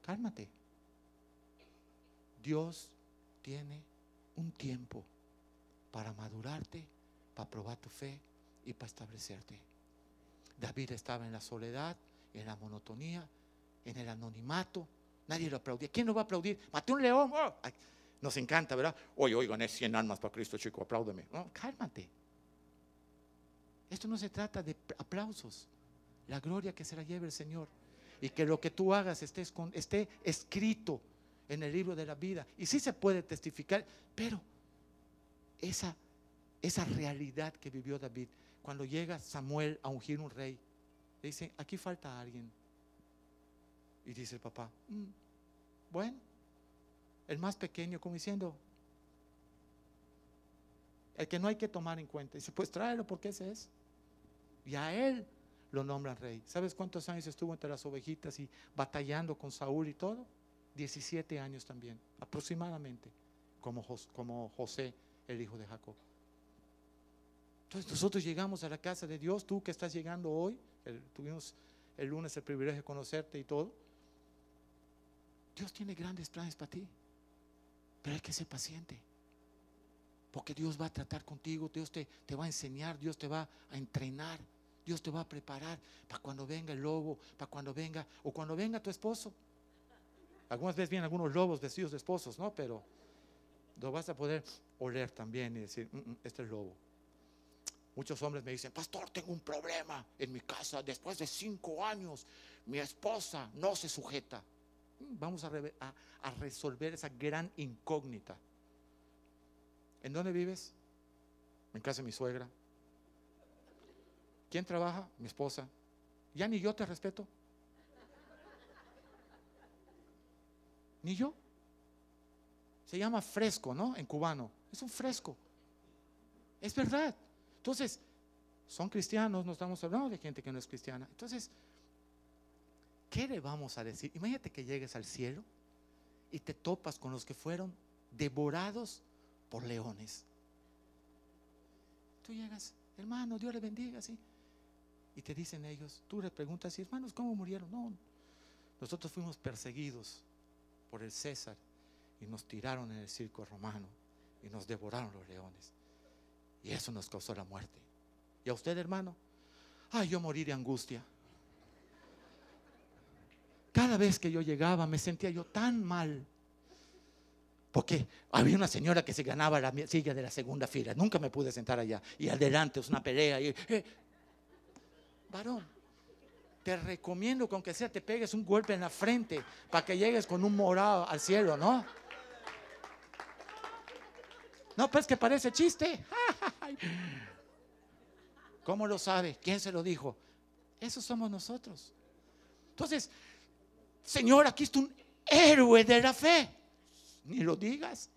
Cálmate. Dios tiene un tiempo para madurarte, para probar tu fe y para establecerte. David estaba en la soledad, en la monotonía, en el anonimato. Nadie lo aplaudía. ¿Quién lo va a aplaudir? Maté un león. Oh, nos encanta, ¿verdad? Oye, oigan, es 100 almas para Cristo, chico, apláudeme. No, cálmate. Esto no se trata de aplausos. La gloria que se la lleve el Señor. Y que lo que tú hagas esté, escrito en el libro de la vida. Y sí se puede testificar, pero esa, esa realidad que vivió David, cuando llega Samuel a ungir un rey, le dice, aquí falta alguien. Y dice el papá, mm, bueno, el más pequeño, como diciendo, el que no hay que tomar en cuenta. Dice, pues tráelo porque ese es. Y a él lo nombran rey. ¿Sabes cuántos años estuvo entre las ovejitas y batallando con Saúl y todo? 17 años también, aproximadamente, como, José, el hijo de Jacob. Entonces nosotros llegamos a la casa de Dios, tú que estás llegando hoy, tuvimos el lunes el privilegio de conocerte y todo. Dios tiene grandes planes para ti, pero hay que ser paciente. Porque Dios va a tratar contigo, Dios te, te va a enseñar, Dios te va a entrenar, Dios te va a preparar para cuando venga el lobo, para cuando venga, o cuando venga tu esposo. Algunas veces vienen algunos lobos vestidos de esposos, ¿no? Pero lo vas a poder oler también y decir, mm, mm, este es lobo. Muchos hombres me dicen, pastor, tengo un problema en mi casa. Después de cinco años, mi esposa no se sujeta. Vamos a, a, resolver esa gran incógnita. ¿En dónde vives? En casa de mi suegra. ¿Quién trabaja? Mi esposa. Ya ni yo te respeto. Ni yo. Se llama fresco, ¿no? En cubano. Es un fresco. Es verdad. Entonces, son cristianos, no estamos hablando de gente que no es cristiana. Entonces, ¿qué le vamos a decir? Imagínate que llegues al cielo y te topas con los que fueron devorados por leones. Tú llegas, hermano, Dios le bendiga, ¿sí? Y te dicen ellos, tú le preguntas, hermanos, ¿cómo murieron? No, nosotros fuimos perseguidos por el César y nos tiraron en el circo romano y nos devoraron los leones. Y eso nos causó la muerte. ¿Y a usted, hermano? Ay, yo morí de angustia. Cada vez que yo llegaba me sentía yo tan mal. Porque había una señora que se ganaba la silla de la segunda fila. Nunca me pude sentar allá. Y adelante es una pelea. Eh, varón, te recomiendo que aunque sea te pegues un golpe en la frente para que llegues con un morado al cielo, ¿no? No, pues que parece chiste. ¿Cómo lo sabe? ¿Quién se lo dijo? Esos somos nosotros. Entonces, Señor, aquí está un héroe de la fe. Ni lo digas.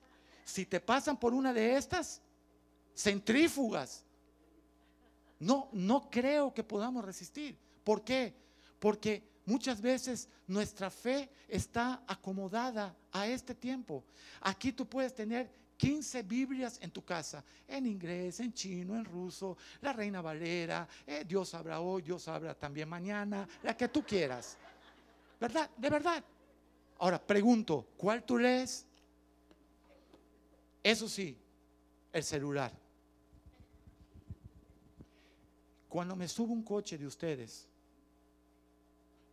Si te pasan por una de estas centrífugas, no, no creo que podamos resistir. ¿Por qué? Porque muchas veces nuestra fe está acomodada a este tiempo. Aquí tú puedes tener 15 Biblias en tu casa, en inglés, en chino, en ruso, la Reina Valera, eh, Dios habrá hoy, Dios habrá también mañana, la que tú quieras. ¿Verdad? De verdad. Ahora pregunto, ¿cuál tú lees? Eso sí, el celular. Cuando me subo un coche de ustedes,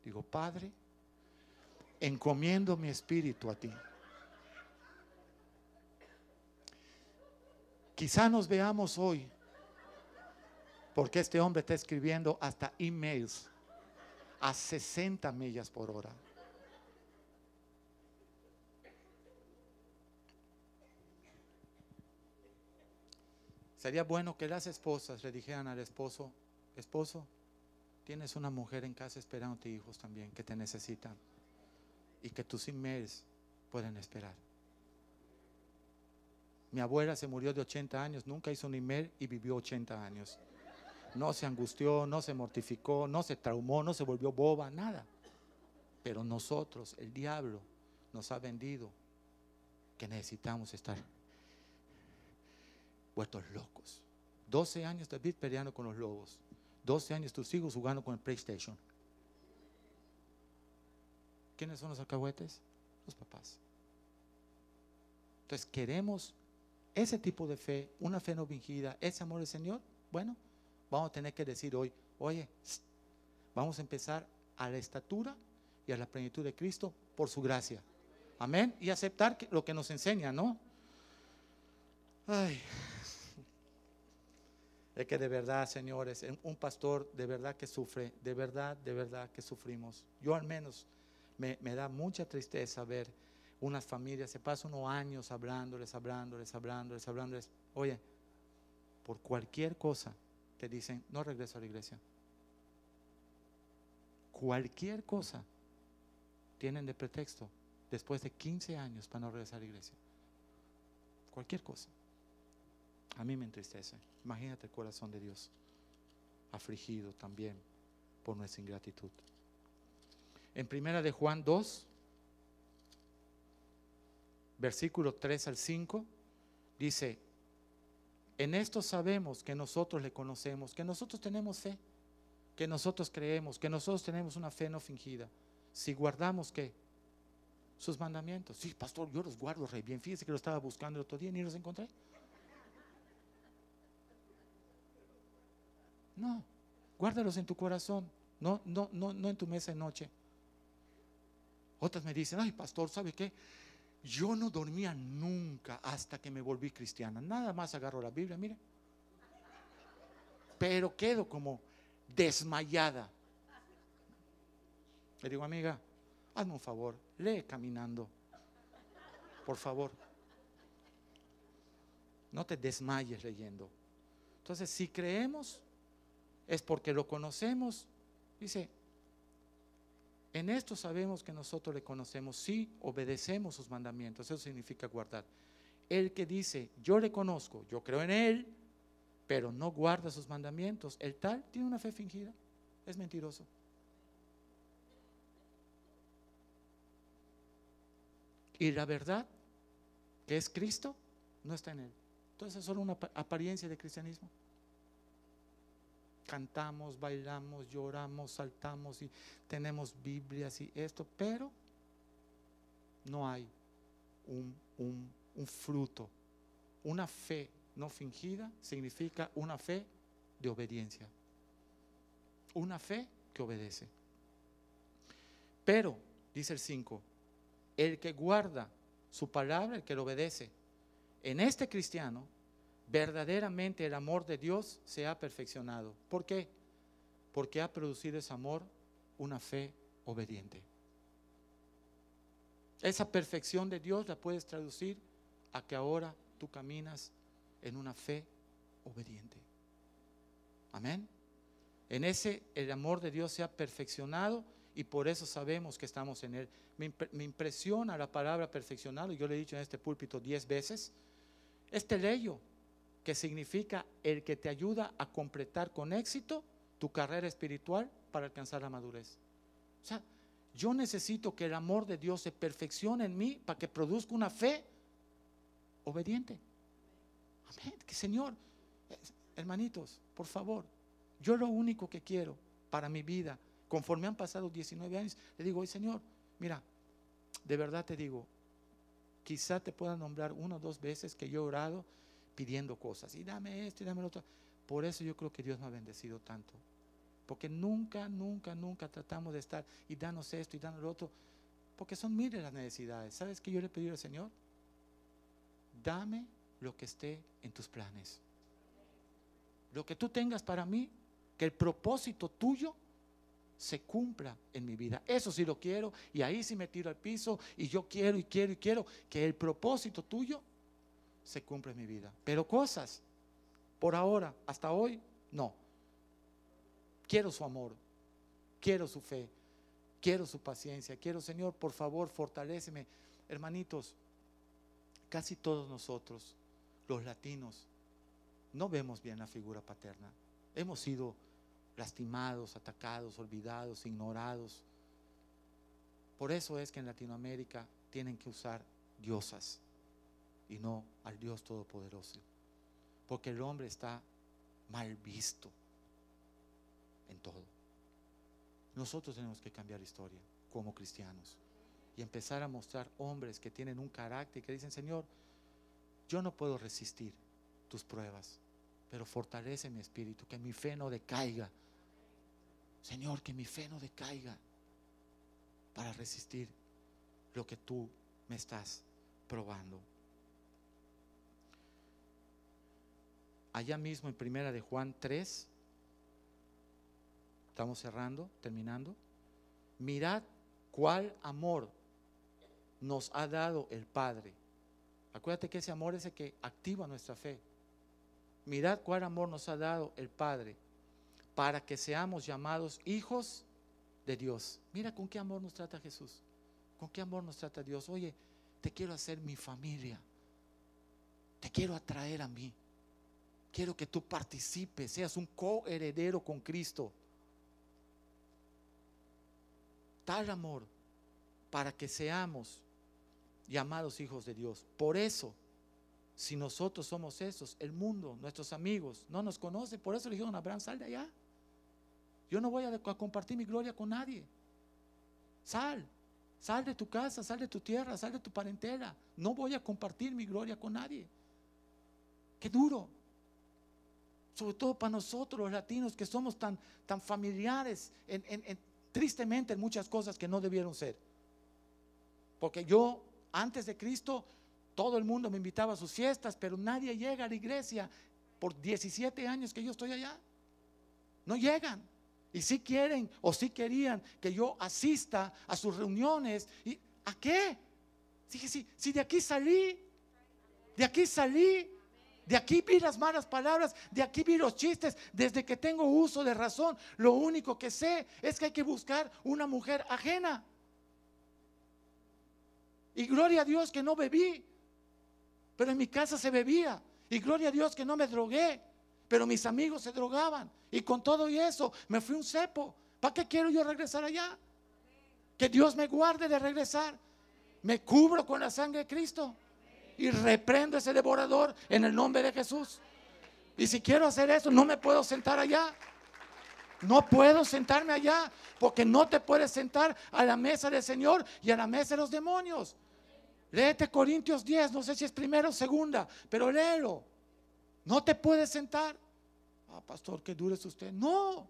digo, Padre, encomiendo mi espíritu a ti. Quizá nos veamos hoy porque este hombre está escribiendo hasta emails a 60 millas por hora. Sería bueno que las esposas le dijeran al esposo, esposo, tienes una mujer en casa esperándote hijos también que te necesitan y que tus emails pueden esperar. Mi abuela se murió de 80 años, nunca hizo un email y vivió 80 años. No se angustió, no se mortificó, no se traumó, no se volvió boba, nada. Pero nosotros, el diablo, nos ha vendido que necesitamos estar vueltos locos. 12 años David peleando con los lobos. 12 años tus hijos jugando con el PlayStation. ¿Quiénes son los alcahuetes? Los papás. Entonces, queremos ese tipo de fe, una fe no fingida, ese amor del Señor. Bueno, vamos a tener que decir hoy, oye, vamos a empezar a la estatura y a la plenitud de Cristo por su gracia. Amén. Y aceptar lo que nos enseña, ¿no? Ay. Es que de verdad, señores, un pastor de verdad que sufre, de verdad, de verdad que sufrimos. Yo al menos me, da mucha tristeza ver unas familias, se pasan unos años hablándoles, hablándoles, hablándoles, hablándoles. Oye, por cualquier cosa te dicen, no regreso a la iglesia. Cualquier cosa tienen de pretexto después de 15 años para no regresar a la iglesia. Cualquier cosa. A mí me entristece. Imagínate el corazón de Dios, afligido también por nuestra ingratitud. En primera de Juan 2, versículo 3 al 5, dice, en esto sabemos que nosotros le conocemos, que nosotros tenemos fe, que nosotros creemos, que nosotros tenemos una fe no fingida. Si guardamos qué? Sus mandamientos. Sí, pastor, yo los guardo re bien. Fíjese que lo estaba buscando el otro día y ni los encontré. No, guárdalos en tu corazón, no, no, no, no en tu mesa de noche. Otras me dicen, ay pastor, ¿sabe qué? Yo no dormía nunca hasta que me volví cristiana. Nada más agarro la Biblia, mire. Pero quedo como desmayada. Le digo, amiga, hazme un favor, lee caminando. Por favor. No te desmayes leyendo. Entonces, si creemos es porque lo conocemos. Dice, en esto sabemos que nosotros le conocemos si obedecemos sus mandamientos. Eso significa guardar. El que dice, yo le conozco, yo creo en él, pero no guarda sus mandamientos, el tal tiene una fe fingida, es mentiroso. Y la verdad, que es Cristo, no está en él. Entonces es solo una apariencia de cristianismo cantamos, bailamos, lloramos, saltamos y tenemos Biblias y esto, pero no hay un, un, fruto. Una fe no fingida significa una fe de obediencia. Una fe que obedece. Pero, dice el 5, el que guarda su palabra, el que lo obedece, en este cristiano verdaderamente el amor de Dios se ha perfeccionado. ¿Por qué? Porque ha producido ese amor una fe obediente. Esa perfección de Dios la puedes traducir a que ahora tú caminas en una fe obediente. Amén. En ese el amor de Dios se ha perfeccionado y por eso sabemos que estamos en él. Me, impresiona la palabra perfeccionado, yo le he dicho en este púlpito diez veces. Este leyo que significa el que te ayuda a completar con éxito tu carrera espiritual para alcanzar la madurez. O sea, yo necesito que el amor de Dios se perfeccione en mí para que produzca una fe obediente. Amén. Que Señor, hermanitos, por favor, yo lo único que quiero para mi vida, conforme han pasado 19 años, le digo, hoy Señor, mira, de verdad te digo, quizá te pueda nombrar una o dos veces que yo he orado pidiendo cosas y dame esto y dame lo otro. Por eso yo creo que Dios me ha bendecido tanto. Porque nunca, nunca, nunca tratamos de estar y danos esto y danos lo otro. Porque son miles las necesidades. ¿Sabes qué yo le pedí al Señor? Dame lo que esté en tus planes. Lo que tú tengas para mí, que el propósito tuyo se cumpla en mi vida. Eso sí lo quiero y ahí sí me tiro al piso y yo quiero y quiero y quiero que el propósito tuyo se cumpla en mi vida. Pero cosas, por ahora, hasta hoy, no. Quiero su amor, quiero su fe, quiero su paciencia, quiero, Señor, por favor, fortaléceme. Hermanitos, casi todos nosotros, los latinos, no vemos bien la figura paterna. Hemos sido lastimados, atacados, olvidados, ignorados. Por eso es que en Latinoamérica tienen que usar diosas y no al Dios Todopoderoso. Porque el hombre está mal visto en todo. Nosotros tenemos que cambiar historia como cristianos y empezar a mostrar hombres que tienen un carácter y que dicen, Señor, yo no puedo resistir tus pruebas, pero fortalece mi espíritu, que mi fe no decaiga. Señor, que mi fe no decaiga para resistir lo que tú me estás probando. Allá mismo en primera de Juan 3, estamos cerrando, terminando. Mirad cuál amor nos ha dado el Padre. Acuérdate que ese amor es el que activa nuestra fe. Mirad cuál amor nos ha dado el Padre para que seamos llamados hijos de Dios. Mira con qué amor nos trata Jesús. Con qué amor nos trata Dios. Oye, te quiero hacer mi familia. Te quiero atraer a mí. Quiero que tú participes, seas un coheredero con Cristo. Tal amor para que seamos llamados hijos de Dios. Por eso, si nosotros somos esos, el mundo, nuestros amigos, no nos conocen. Por eso le dijeron a Abraham, sal de allá. Yo no voy a, compartir mi gloria con nadie. Sal, sal de tu casa, sal de tu tierra, sal de tu parentela. No voy a compartir mi gloria con nadie. Qué duro sobre todo para nosotros los latinos que somos tan, tan familiares, tristemente en muchas cosas que no debieron ser. Porque yo, antes de Cristo, todo el mundo me invitaba a sus fiestas, pero nadie llega a la iglesia por 17 años que yo estoy allá. No llegan. Y si quieren o si querían que yo asista a sus reuniones. ¿Y a qué? Si, si de aquí salí, de aquí salí de aquí vi las malas palabras, de aquí vi los chistes. Desde que tengo uso de razón, lo único que sé es que hay que buscar una mujer ajena. Y gloria a Dios que no bebí, pero en mi casa se bebía. Y gloria a Dios que no me drogué, pero mis amigos se drogaban. Y con todo y eso me fui un cepo. ¿Para qué quiero yo regresar allá? Que Dios me guarde de regresar. Me cubro con la sangre de Cristo y reprendo ese devorador en el nombre de Jesús. Y si quiero hacer eso, no me puedo sentar allá. No puedo sentarme allá porque no te puedes sentar a la mesa del Señor y a la mesa de los demonios. Léete Corintios 10, no sé si es primera o segunda, pero léelo. No te puedes sentar. Ah, pastor, qué duro es usted. No,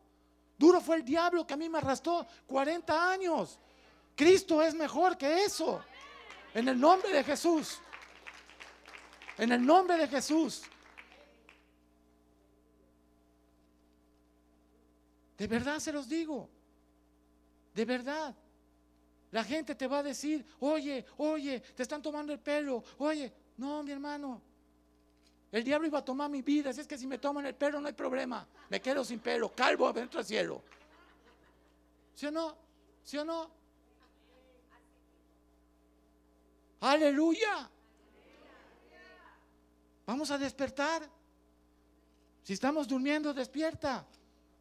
duro fue el diablo que a mí me arrastró 40 años. Cristo es mejor que eso. En el nombre de Jesús. En el nombre de Jesús. De verdad se los digo. De verdad. La gente te va a decir, oye, oye, te están tomando el pelo. Oye, no, mi hermano. El diablo iba a tomar mi vida. Si es que si me toman el pelo no hay problema. Me quedo sin pelo, calvo adentro del cielo. ¿Sí o no? ¿Sí o no? Aleluya. Vamos a despertar. Si estamos durmiendo, despierta.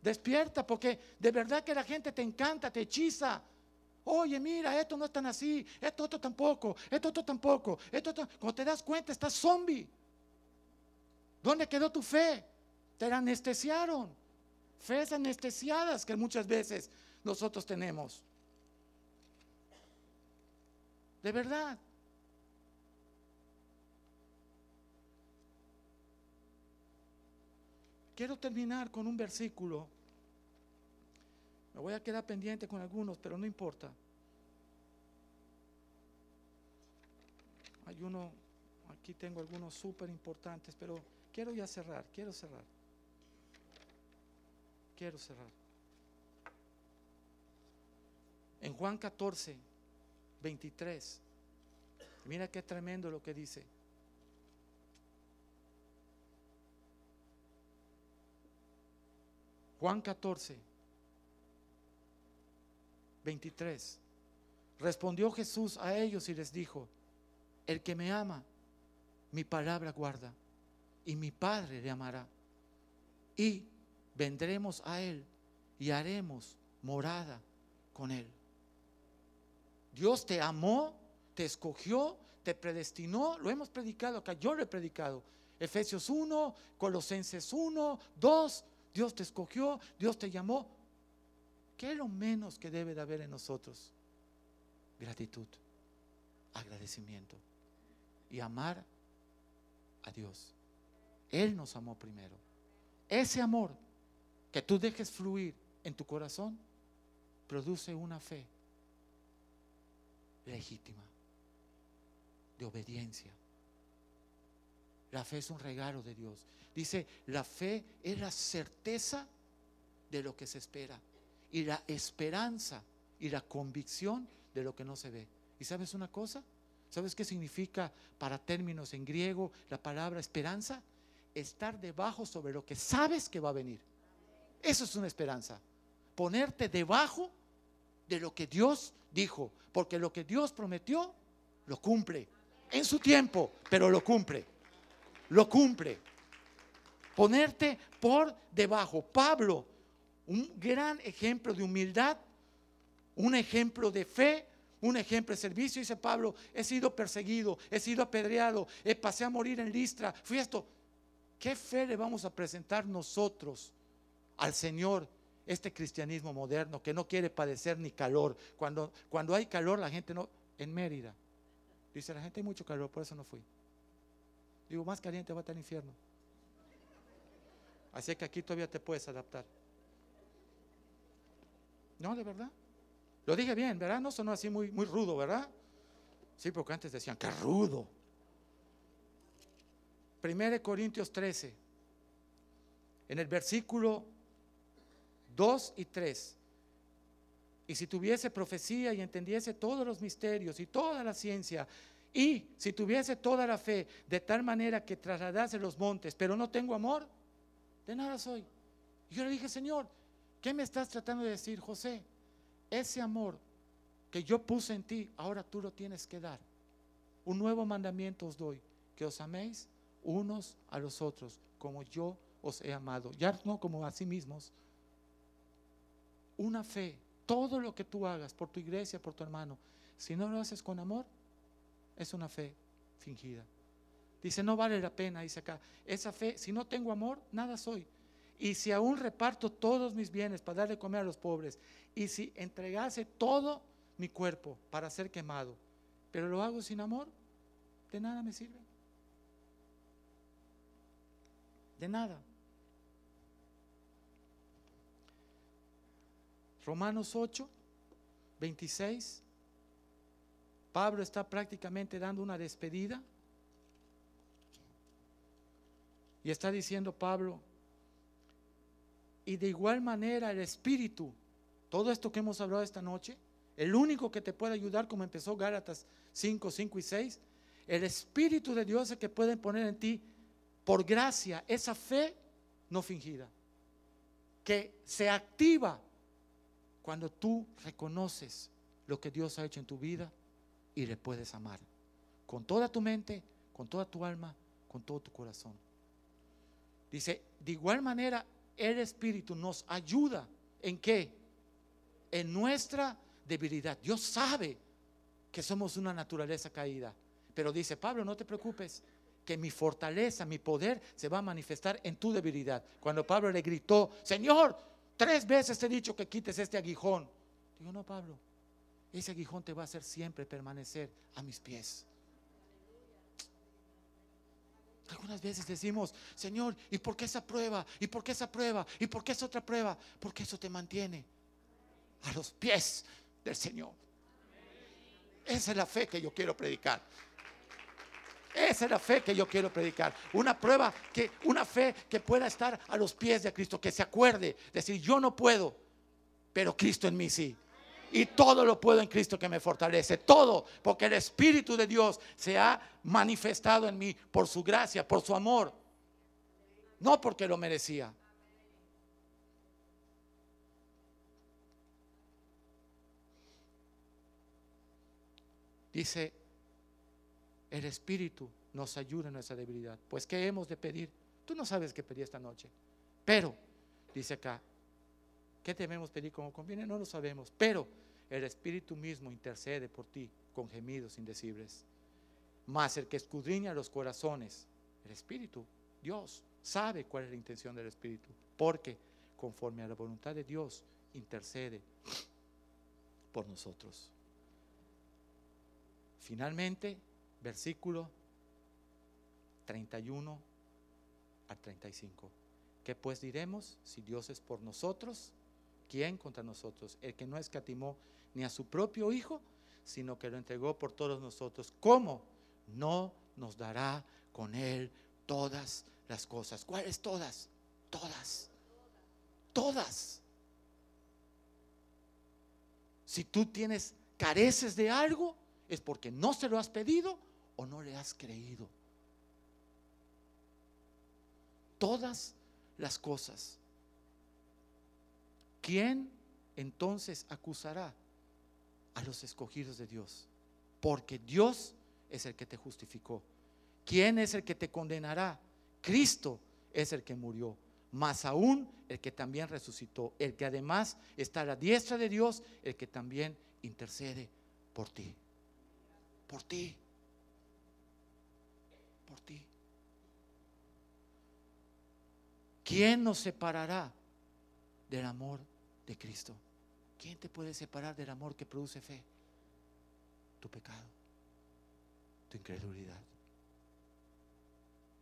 Despierta, porque de verdad que la gente te encanta, te hechiza. Oye, mira, esto no es tan así, esto otro tampoco, esto otro tampoco, esto otro. Cuando te das cuenta, estás zombie. ¿Dónde quedó tu fe? Te la anestesiaron. Fes anestesiadas que muchas veces nosotros tenemos. De verdad. Quiero terminar con un versículo. Me voy a quedar pendiente con algunos, pero no importa. Hay uno, aquí tengo algunos súper importantes, pero quiero ya cerrar, quiero cerrar. Quiero cerrar. En Juan 14, 23, mira qué tremendo lo que dice. Juan 14, 23. Respondió Jesús a ellos y les dijo, el que me ama, mi palabra guarda, y mi Padre le amará. Y vendremos a Él y haremos morada con Él. Dios te amó, te escogió, te predestinó, lo hemos predicado acá, yo lo he predicado. Efesios 1, Colosenses 1, 2, Dios te escogió, Dios te llamó. ¿Qué es lo menos que debe de haber en nosotros? Gratitud, agradecimiento y amar a Dios. Él nos amó primero. Ese amor que tú dejes fluir en tu corazón produce una fe legítima, de obediencia. La fe es un regalo de Dios. Dice, la fe es la certeza de lo que se espera y la esperanza y la convicción de lo que no se ve. ¿Y sabes una cosa? ¿Sabes qué significa para términos en griego la palabra esperanza? Estar debajo sobre lo que sabes que va a venir. Eso es una esperanza. Ponerte debajo de lo que Dios dijo, porque lo que Dios prometió, lo cumple. En su tiempo, pero lo cumple. Lo cumple. Ponerte por debajo. Pablo, un gran ejemplo de humildad, un ejemplo de fe, un ejemplo de servicio. Dice Pablo, he sido perseguido, he sido apedreado, he pasé a morir en Listra, fui esto. ¿Qué fe le vamos a presentar nosotros al Señor este cristianismo moderno que no quiere padecer ni calor. Cuando, cuando hay calor la gente no... En Mérida, dice la gente hay mucho calor, por eso no fui. Digo, más caliente va a estar el infierno. Así que aquí todavía te puedes adaptar. No, de verdad. Lo dije bien, ¿verdad? No sonó así muy, muy rudo, ¿verdad? Sí, porque antes decían, que rudo. 1 Corintios 13, en el versículo 2 y 3. Y si tuviese profecía y entendiese todos los misterios y toda la ciencia, y si tuviese toda la fe, de tal manera que trasladase los montes, pero no tengo amor, de nada soy. Y yo le dije, Señor, ¿qué me estás tratando de decir, José? Ese amor que yo puse en ti, ahora tú lo tienes que dar. Un nuevo mandamiento os doy, que os améis unos a los otros, como yo os he amado. Ya no como a sí mismos, una fe, todo lo que tú hagas por tu iglesia, por tu hermano, si no lo haces con amor, es una fe fingida. Dice, no vale la pena, dice acá, esa fe, si no tengo amor, nada soy. Y si aún reparto todos mis bienes para darle comer a los pobres, y si entregase todo mi cuerpo para ser quemado, pero lo hago sin amor, de nada me sirve. De nada. Romanos 8, 26. Pablo está prácticamente dando una despedida. Y está diciendo Pablo, y de igual manera el Espíritu, todo esto que hemos hablado esta noche, el único que te puede ayudar, como empezó Gálatas 5, 5 y 6, el Espíritu de Dios es el que puede poner en ti, por gracia, esa fe no fingida, que se activa cuando tú reconoces lo que Dios ha hecho en tu vida y le puedes amar. Con toda tu mente, con toda tu alma, con todo tu corazón. Dice, de igual manera, el Espíritu nos ayuda en qué? En nuestra debilidad. Dios sabe que somos una naturaleza caída. Pero dice, Pablo, no te preocupes, que mi fortaleza, mi poder se va a manifestar en tu debilidad. Cuando Pablo le gritó, Señor, Tres veces te he dicho que quites este aguijón. Digo, no, Pablo, ese aguijón te va a hacer siempre permanecer a mis pies. Algunas veces decimos, Señor, ¿y por qué esa prueba? ¿Y por qué esa prueba? ¿Y por qué esa otra prueba? Porque eso te mantiene a los pies del Señor. Esa es la fe que yo quiero predicar. Esa es la fe que yo quiero predicar. Una prueba que, una fe que pueda estar a los pies de Cristo, que se acuerde, decir, yo no puedo, pero Cristo en mí sí. Y todo lo puedo en Cristo que me fortalece. Todo, porque el Espíritu de Dios se ha manifestado en mí por su gracia, por su amor. No porque lo merecía. Dice, el Espíritu nos ayuda en nuestra debilidad. Pues, ¿qué hemos de pedir? Tú no sabes qué pedí esta noche. Pero, dice acá, ¿qué debemos pedir como conviene? No lo sabemos. Pero el Espíritu mismo intercede por ti con gemidos indecibles. Mas el que escudriña los corazones, el Espíritu, Dios, sabe cuál es la intención del Espíritu. Porque conforme a la voluntad de Dios, intercede por nosotros. Finalmente, versículo 31 al 35. ¿Qué pues diremos? Si Dios es por nosotros, ¿quién contra nosotros? El que no escatimó ni a su propio Hijo, sino que lo entregó por todos nosotros. ¿Cómo? No nos dará con Él todas las cosas. ¿Cuáles todas? Todas. Todas. Si tú tienes, careces de algo, es porque no se lo has pedido o no le has creído. Todas las cosas. ¿Quién entonces acusará a los escogidos de Dios? Porque Dios es el que te justificó. ¿Quién es el que te condenará? Cristo es el que murió, más aún el que también resucitó, el que además está a la diestra de Dios, el que también intercede por ti por ti. Por ti. ¿Quién nos separará del amor de Cristo? ¿Quién te puede separar del amor que produce fe? Tu pecado, tu incredulidad.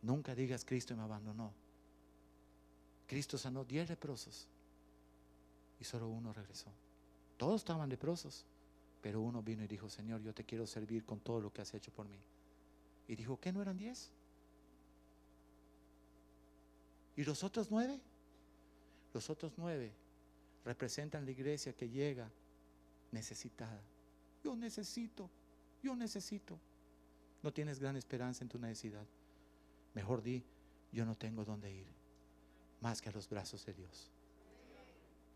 Nunca digas Cristo me abandonó. Cristo sanó diez leprosos y solo uno regresó. Todos estaban leprosos. Pero uno vino y dijo, Señor, yo te quiero servir con todo lo que has hecho por mí. Y dijo, ¿qué no eran diez? ¿Y los otros nueve? Los otros nueve representan la iglesia que llega necesitada. Yo necesito, yo necesito. No tienes gran esperanza en tu necesidad. Mejor di, yo no tengo dónde ir más que a los brazos de Dios.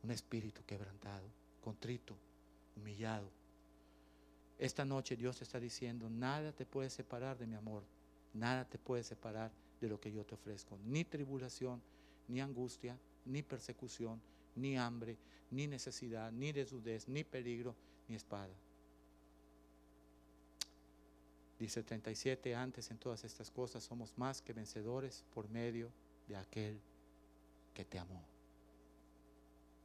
Un espíritu quebrantado, contrito, humillado, esta noche Dios te está diciendo, nada te puede separar de mi amor, nada te puede separar de lo que yo te ofrezco, ni tribulación, ni angustia, ni persecución, ni hambre, ni necesidad, ni desnudez, ni peligro, ni espada. Dice 37, antes en todas estas cosas somos más que vencedores por medio de aquel que te amó.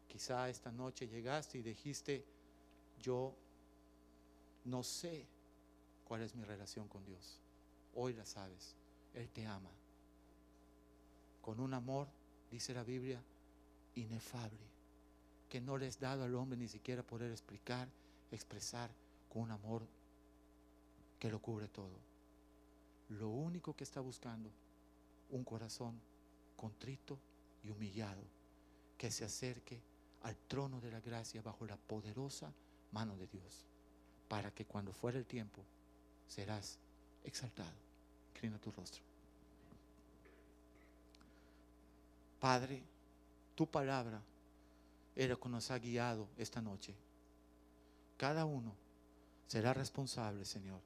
Quizá esta noche llegaste y dijiste, yo no sé cuál es mi relación con Dios. Hoy la sabes. Él te ama. Con un amor, dice la Biblia, inefable, que no le has dado al hombre ni siquiera poder explicar, expresar con un amor que lo cubre todo. Lo único que está buscando, un corazón contrito y humillado, que se acerque al trono de la gracia bajo la poderosa mano de Dios para que cuando fuera el tiempo serás exaltado. Inclina tu rostro. Padre, tu palabra lo que nos ha guiado esta noche. Cada uno será responsable, Señor,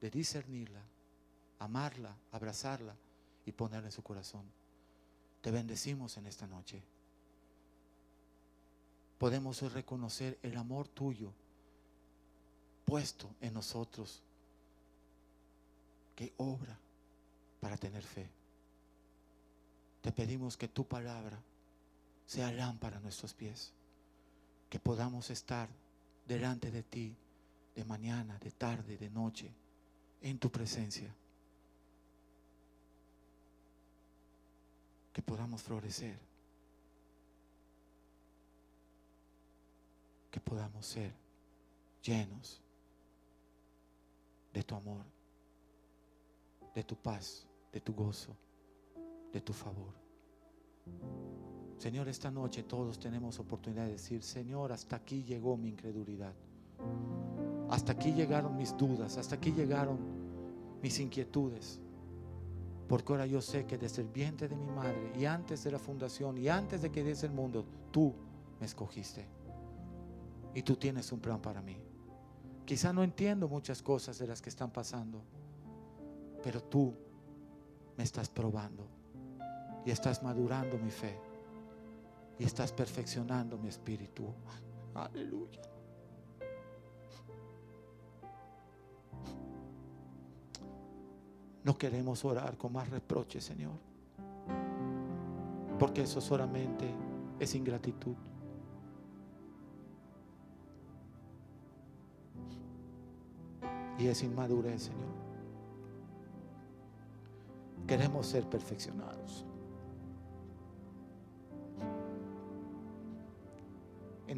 de discernirla, amarla, abrazarla y ponerla en su corazón. Te bendecimos en esta noche. Podemos reconocer el amor tuyo puesto en nosotros que obra para tener fe. Te pedimos que tu palabra sea lámpara a nuestros pies, que podamos estar delante de ti de mañana, de tarde, de noche, en tu presencia. que podamos florecer, que podamos ser llenos de tu amor, de tu paz, de tu gozo, de tu favor. Señor, esta noche todos tenemos oportunidad de decir, Señor, hasta aquí llegó mi incredulidad. Hasta aquí llegaron mis dudas, hasta aquí llegaron mis inquietudes. Porque ahora yo sé que desde el vientre de mi madre y antes de la fundación y antes de que diese el mundo, tú me escogiste. Y tú tienes un plan para mí. Quizá no entiendo muchas cosas de las que están pasando, pero tú me estás probando y estás madurando mi fe y estás perfeccionando mi espíritu. Aleluya. No queremos orar con más reproches, Señor. Porque eso solamente es ingratitud. Y es inmadurez, Señor. Queremos ser perfeccionados.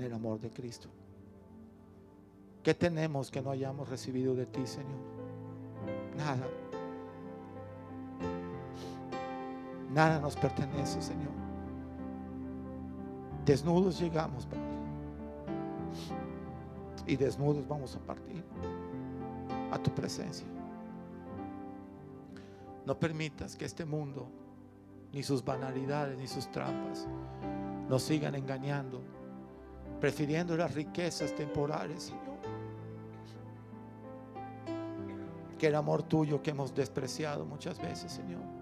El amor de Cristo. ¿Qué tenemos que no hayamos recibido de ti, Señor? Nada. Nada nos pertenece, Señor. Desnudos llegamos. Y desnudos vamos a partir a tu presencia. No permitas que este mundo, ni sus banalidades, ni sus trampas, nos sigan engañando, prefiriendo las riquezas temporales, Señor. Que el amor tuyo que hemos despreciado muchas veces, Señor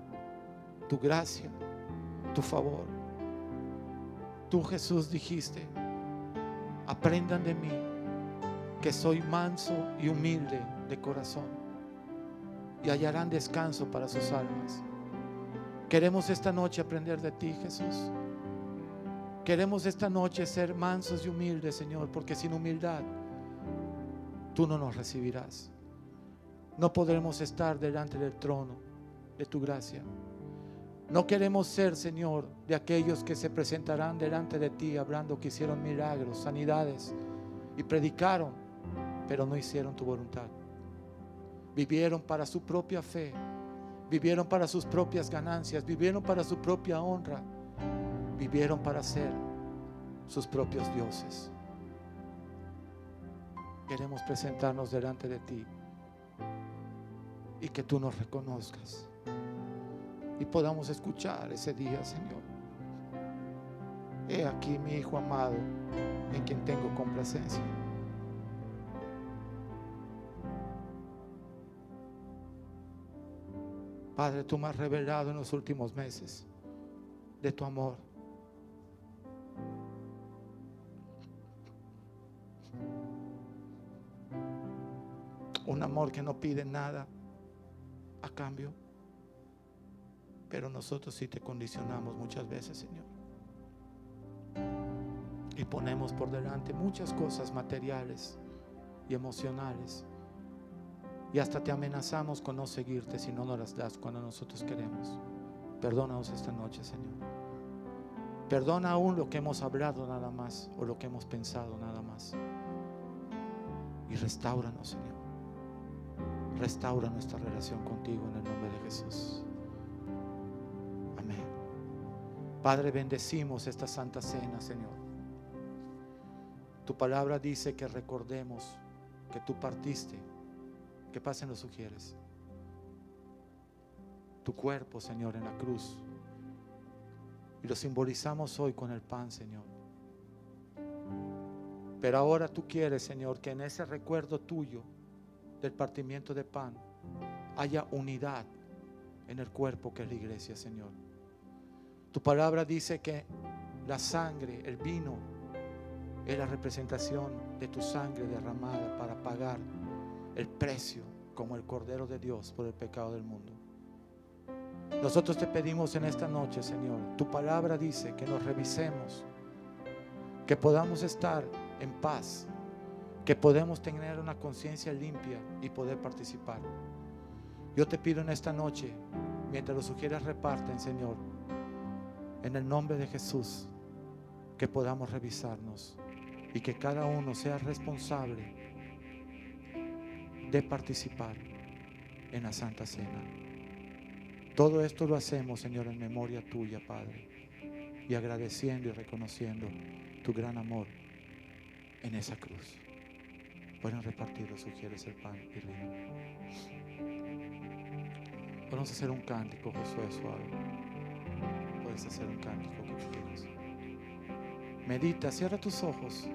tu gracia, tu favor. Tú Jesús dijiste, aprendan de mí que soy manso y humilde de corazón y hallarán descanso para sus almas. Queremos esta noche aprender de ti, Jesús. Queremos esta noche ser mansos y humildes, Señor, porque sin humildad tú no nos recibirás. No podremos estar delante del trono de tu gracia. No queremos ser, Señor, de aquellos que se presentarán delante de ti hablando que hicieron milagros, sanidades y predicaron, pero no hicieron tu voluntad. Vivieron para su propia fe, vivieron para sus propias ganancias, vivieron para su propia honra, vivieron para ser sus propios dioses. Queremos presentarnos delante de ti y que tú nos reconozcas y podamos escuchar ese día, Señor. He aquí mi Hijo amado en quien tengo complacencia. Padre, tú me has revelado en los últimos meses de tu amor. Un amor que no pide nada a cambio. Pero nosotros sí te condicionamos muchas veces, Señor. Y ponemos por delante muchas cosas materiales y emocionales. Y hasta te amenazamos con no seguirte si no nos las das cuando nosotros queremos. Perdónanos esta noche, Señor. Perdona aún lo que hemos hablado nada más o lo que hemos pensado nada más. Y restauranos, Señor. Restaura nuestra relación contigo en el nombre de Jesús. Padre, bendecimos esta santa cena, Señor. Tu palabra dice que recordemos que tú partiste. Que pasen los sugieres. Tu cuerpo, Señor, en la cruz. Y lo simbolizamos hoy con el pan, Señor. Pero ahora tú quieres, Señor, que en ese recuerdo tuyo del partimiento de pan haya unidad en el cuerpo que es la iglesia, Señor. Tu palabra dice que la sangre, el vino, es la representación de tu sangre derramada para pagar el precio como el Cordero de Dios por el pecado del mundo. Nosotros te pedimos en esta noche, Señor, tu palabra dice que nos revisemos, que podamos estar en paz, que podemos tener una conciencia limpia y poder participar. Yo te pido en esta noche, mientras los sugieres reparten, Señor, En el nombre de Jesús, que podamos revisarnos y que cada uno sea responsable de participar en la Santa Cena. Todo esto lo hacemos, Señor, en memoria tuya, Padre, y agradeciendo y reconociendo tu gran amor en esa cruz. Pueden repartirlo, sugieres el pan y vino. Vamos a hacer un cántico, Josué, suave. Puedes hacer un cántico que tú quieras. Medita, cierra tus ojos.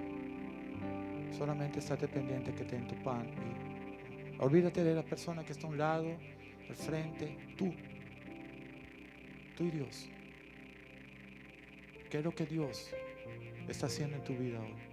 Solamente estate pendiente que te tu pan y olvídate de la persona que está a un lado, al frente, tú. Tú y Dios. ¿Qué es lo que Dios está haciendo en tu vida hoy?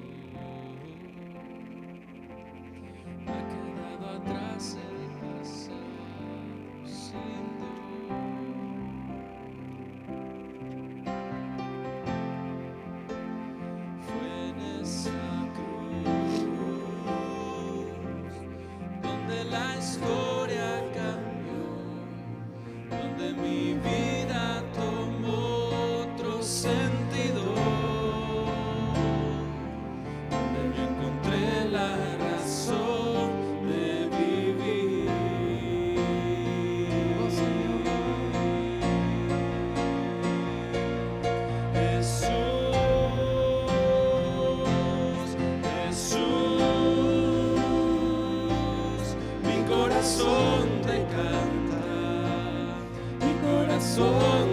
blessed. Corazón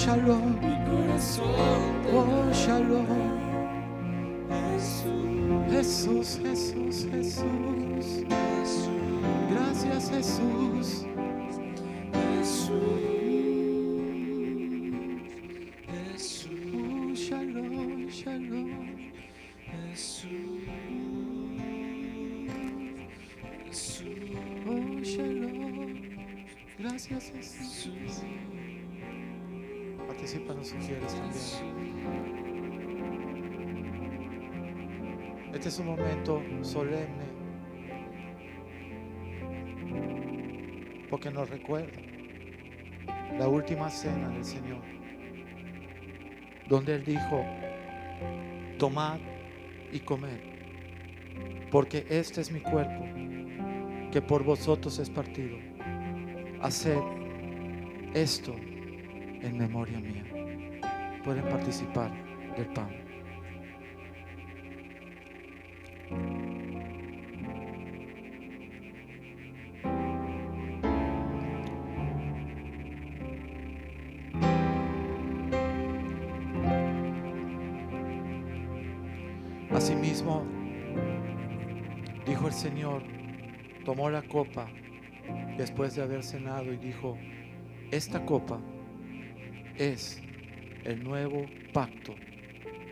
Shalom. Mi corazón te Oh Shalom. Jesús. Jesús, Jesús, Jesús. Jesús. Gracias Jesús. Jesús. Es un momento solemne. Porque nos recuerda la última cena del Señor. Donde Él dijo, tomad y comed. Porque este es mi cuerpo que por vosotros es partido. Haced esto en memoria mía. Pueden participar del pan. La copa después de haber cenado y dijo, esta copa es el nuevo pacto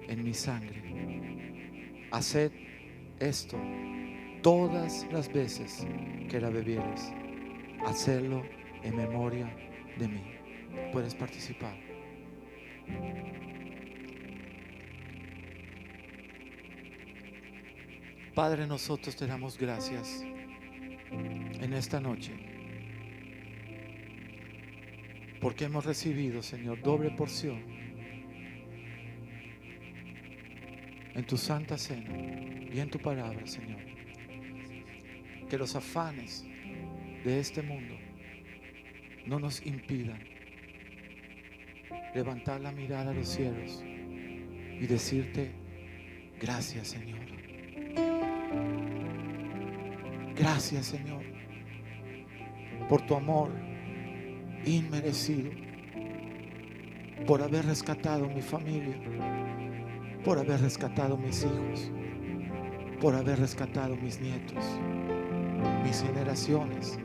en mi sangre. Haced esto todas las veces que la bebieres. Hacedlo en memoria de mí. Puedes participar. Padre, nosotros te damos gracias en esta noche. Porque hemos recibido, Señor, doble porción en tu santa cena y en tu palabra, Señor. Que los afanes de este mundo no nos impidan levantar la mirada a los cielos y decirte, gracias, Señor. Gracias, Señor, por tu amor inmerecido, por haber rescatado mi familia, por haber rescatado mis hijos, por haber rescatado mis nietos, mis generaciones.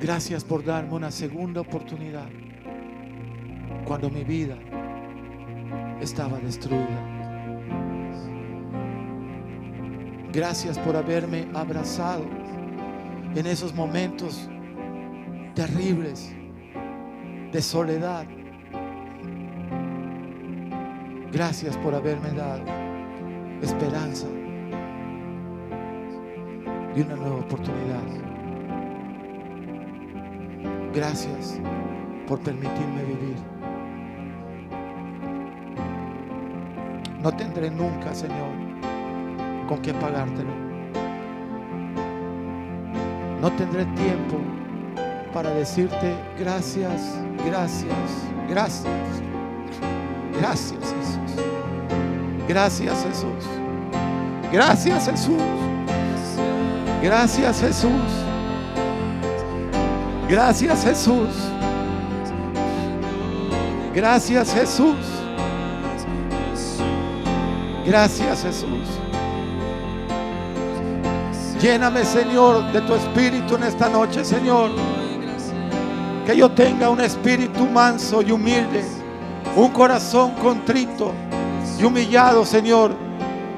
Gracias por darme una segunda oportunidad cuando mi vida estaba destruida. Gracias por haberme abrazado en esos momentos terribles de soledad. Gracias por haberme dado esperanza y una nueva oportunidad. Gracias por permitirme vivir. No tendré nunca, Señor, con qué pagártelo. No tendré tiempo para decirte gracias, gracias, gracias. Gracias Jesús. Gracias Jesús. Gracias Jesús. Gracias Jesús. Gracias Jesús. Gracias Jesús. Gracias Jesús. Lléname, Señor, de tu espíritu en esta noche, Señor. Que yo tenga un espíritu manso y humilde, un corazón contrito y humillado, Señor,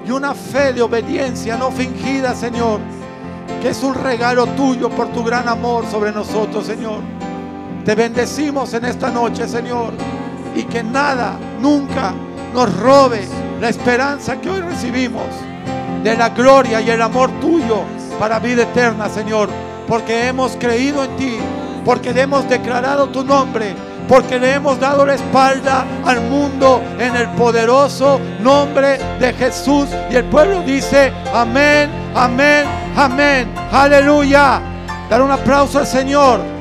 y una fe de obediencia no fingida, Señor, que es un regalo tuyo por tu gran amor sobre nosotros, Señor. Te bendecimos en esta noche, Señor, y que nada, nunca nos robe la esperanza que hoy recibimos de la gloria y el amor tuyo para vida eterna, Señor. Porque hemos creído en ti, porque le hemos declarado tu nombre, porque le hemos dado la espalda al mundo en el poderoso nombre de Jesús. Y el pueblo dice, amén, amén, amén, aleluya. Dar un aplauso al Señor.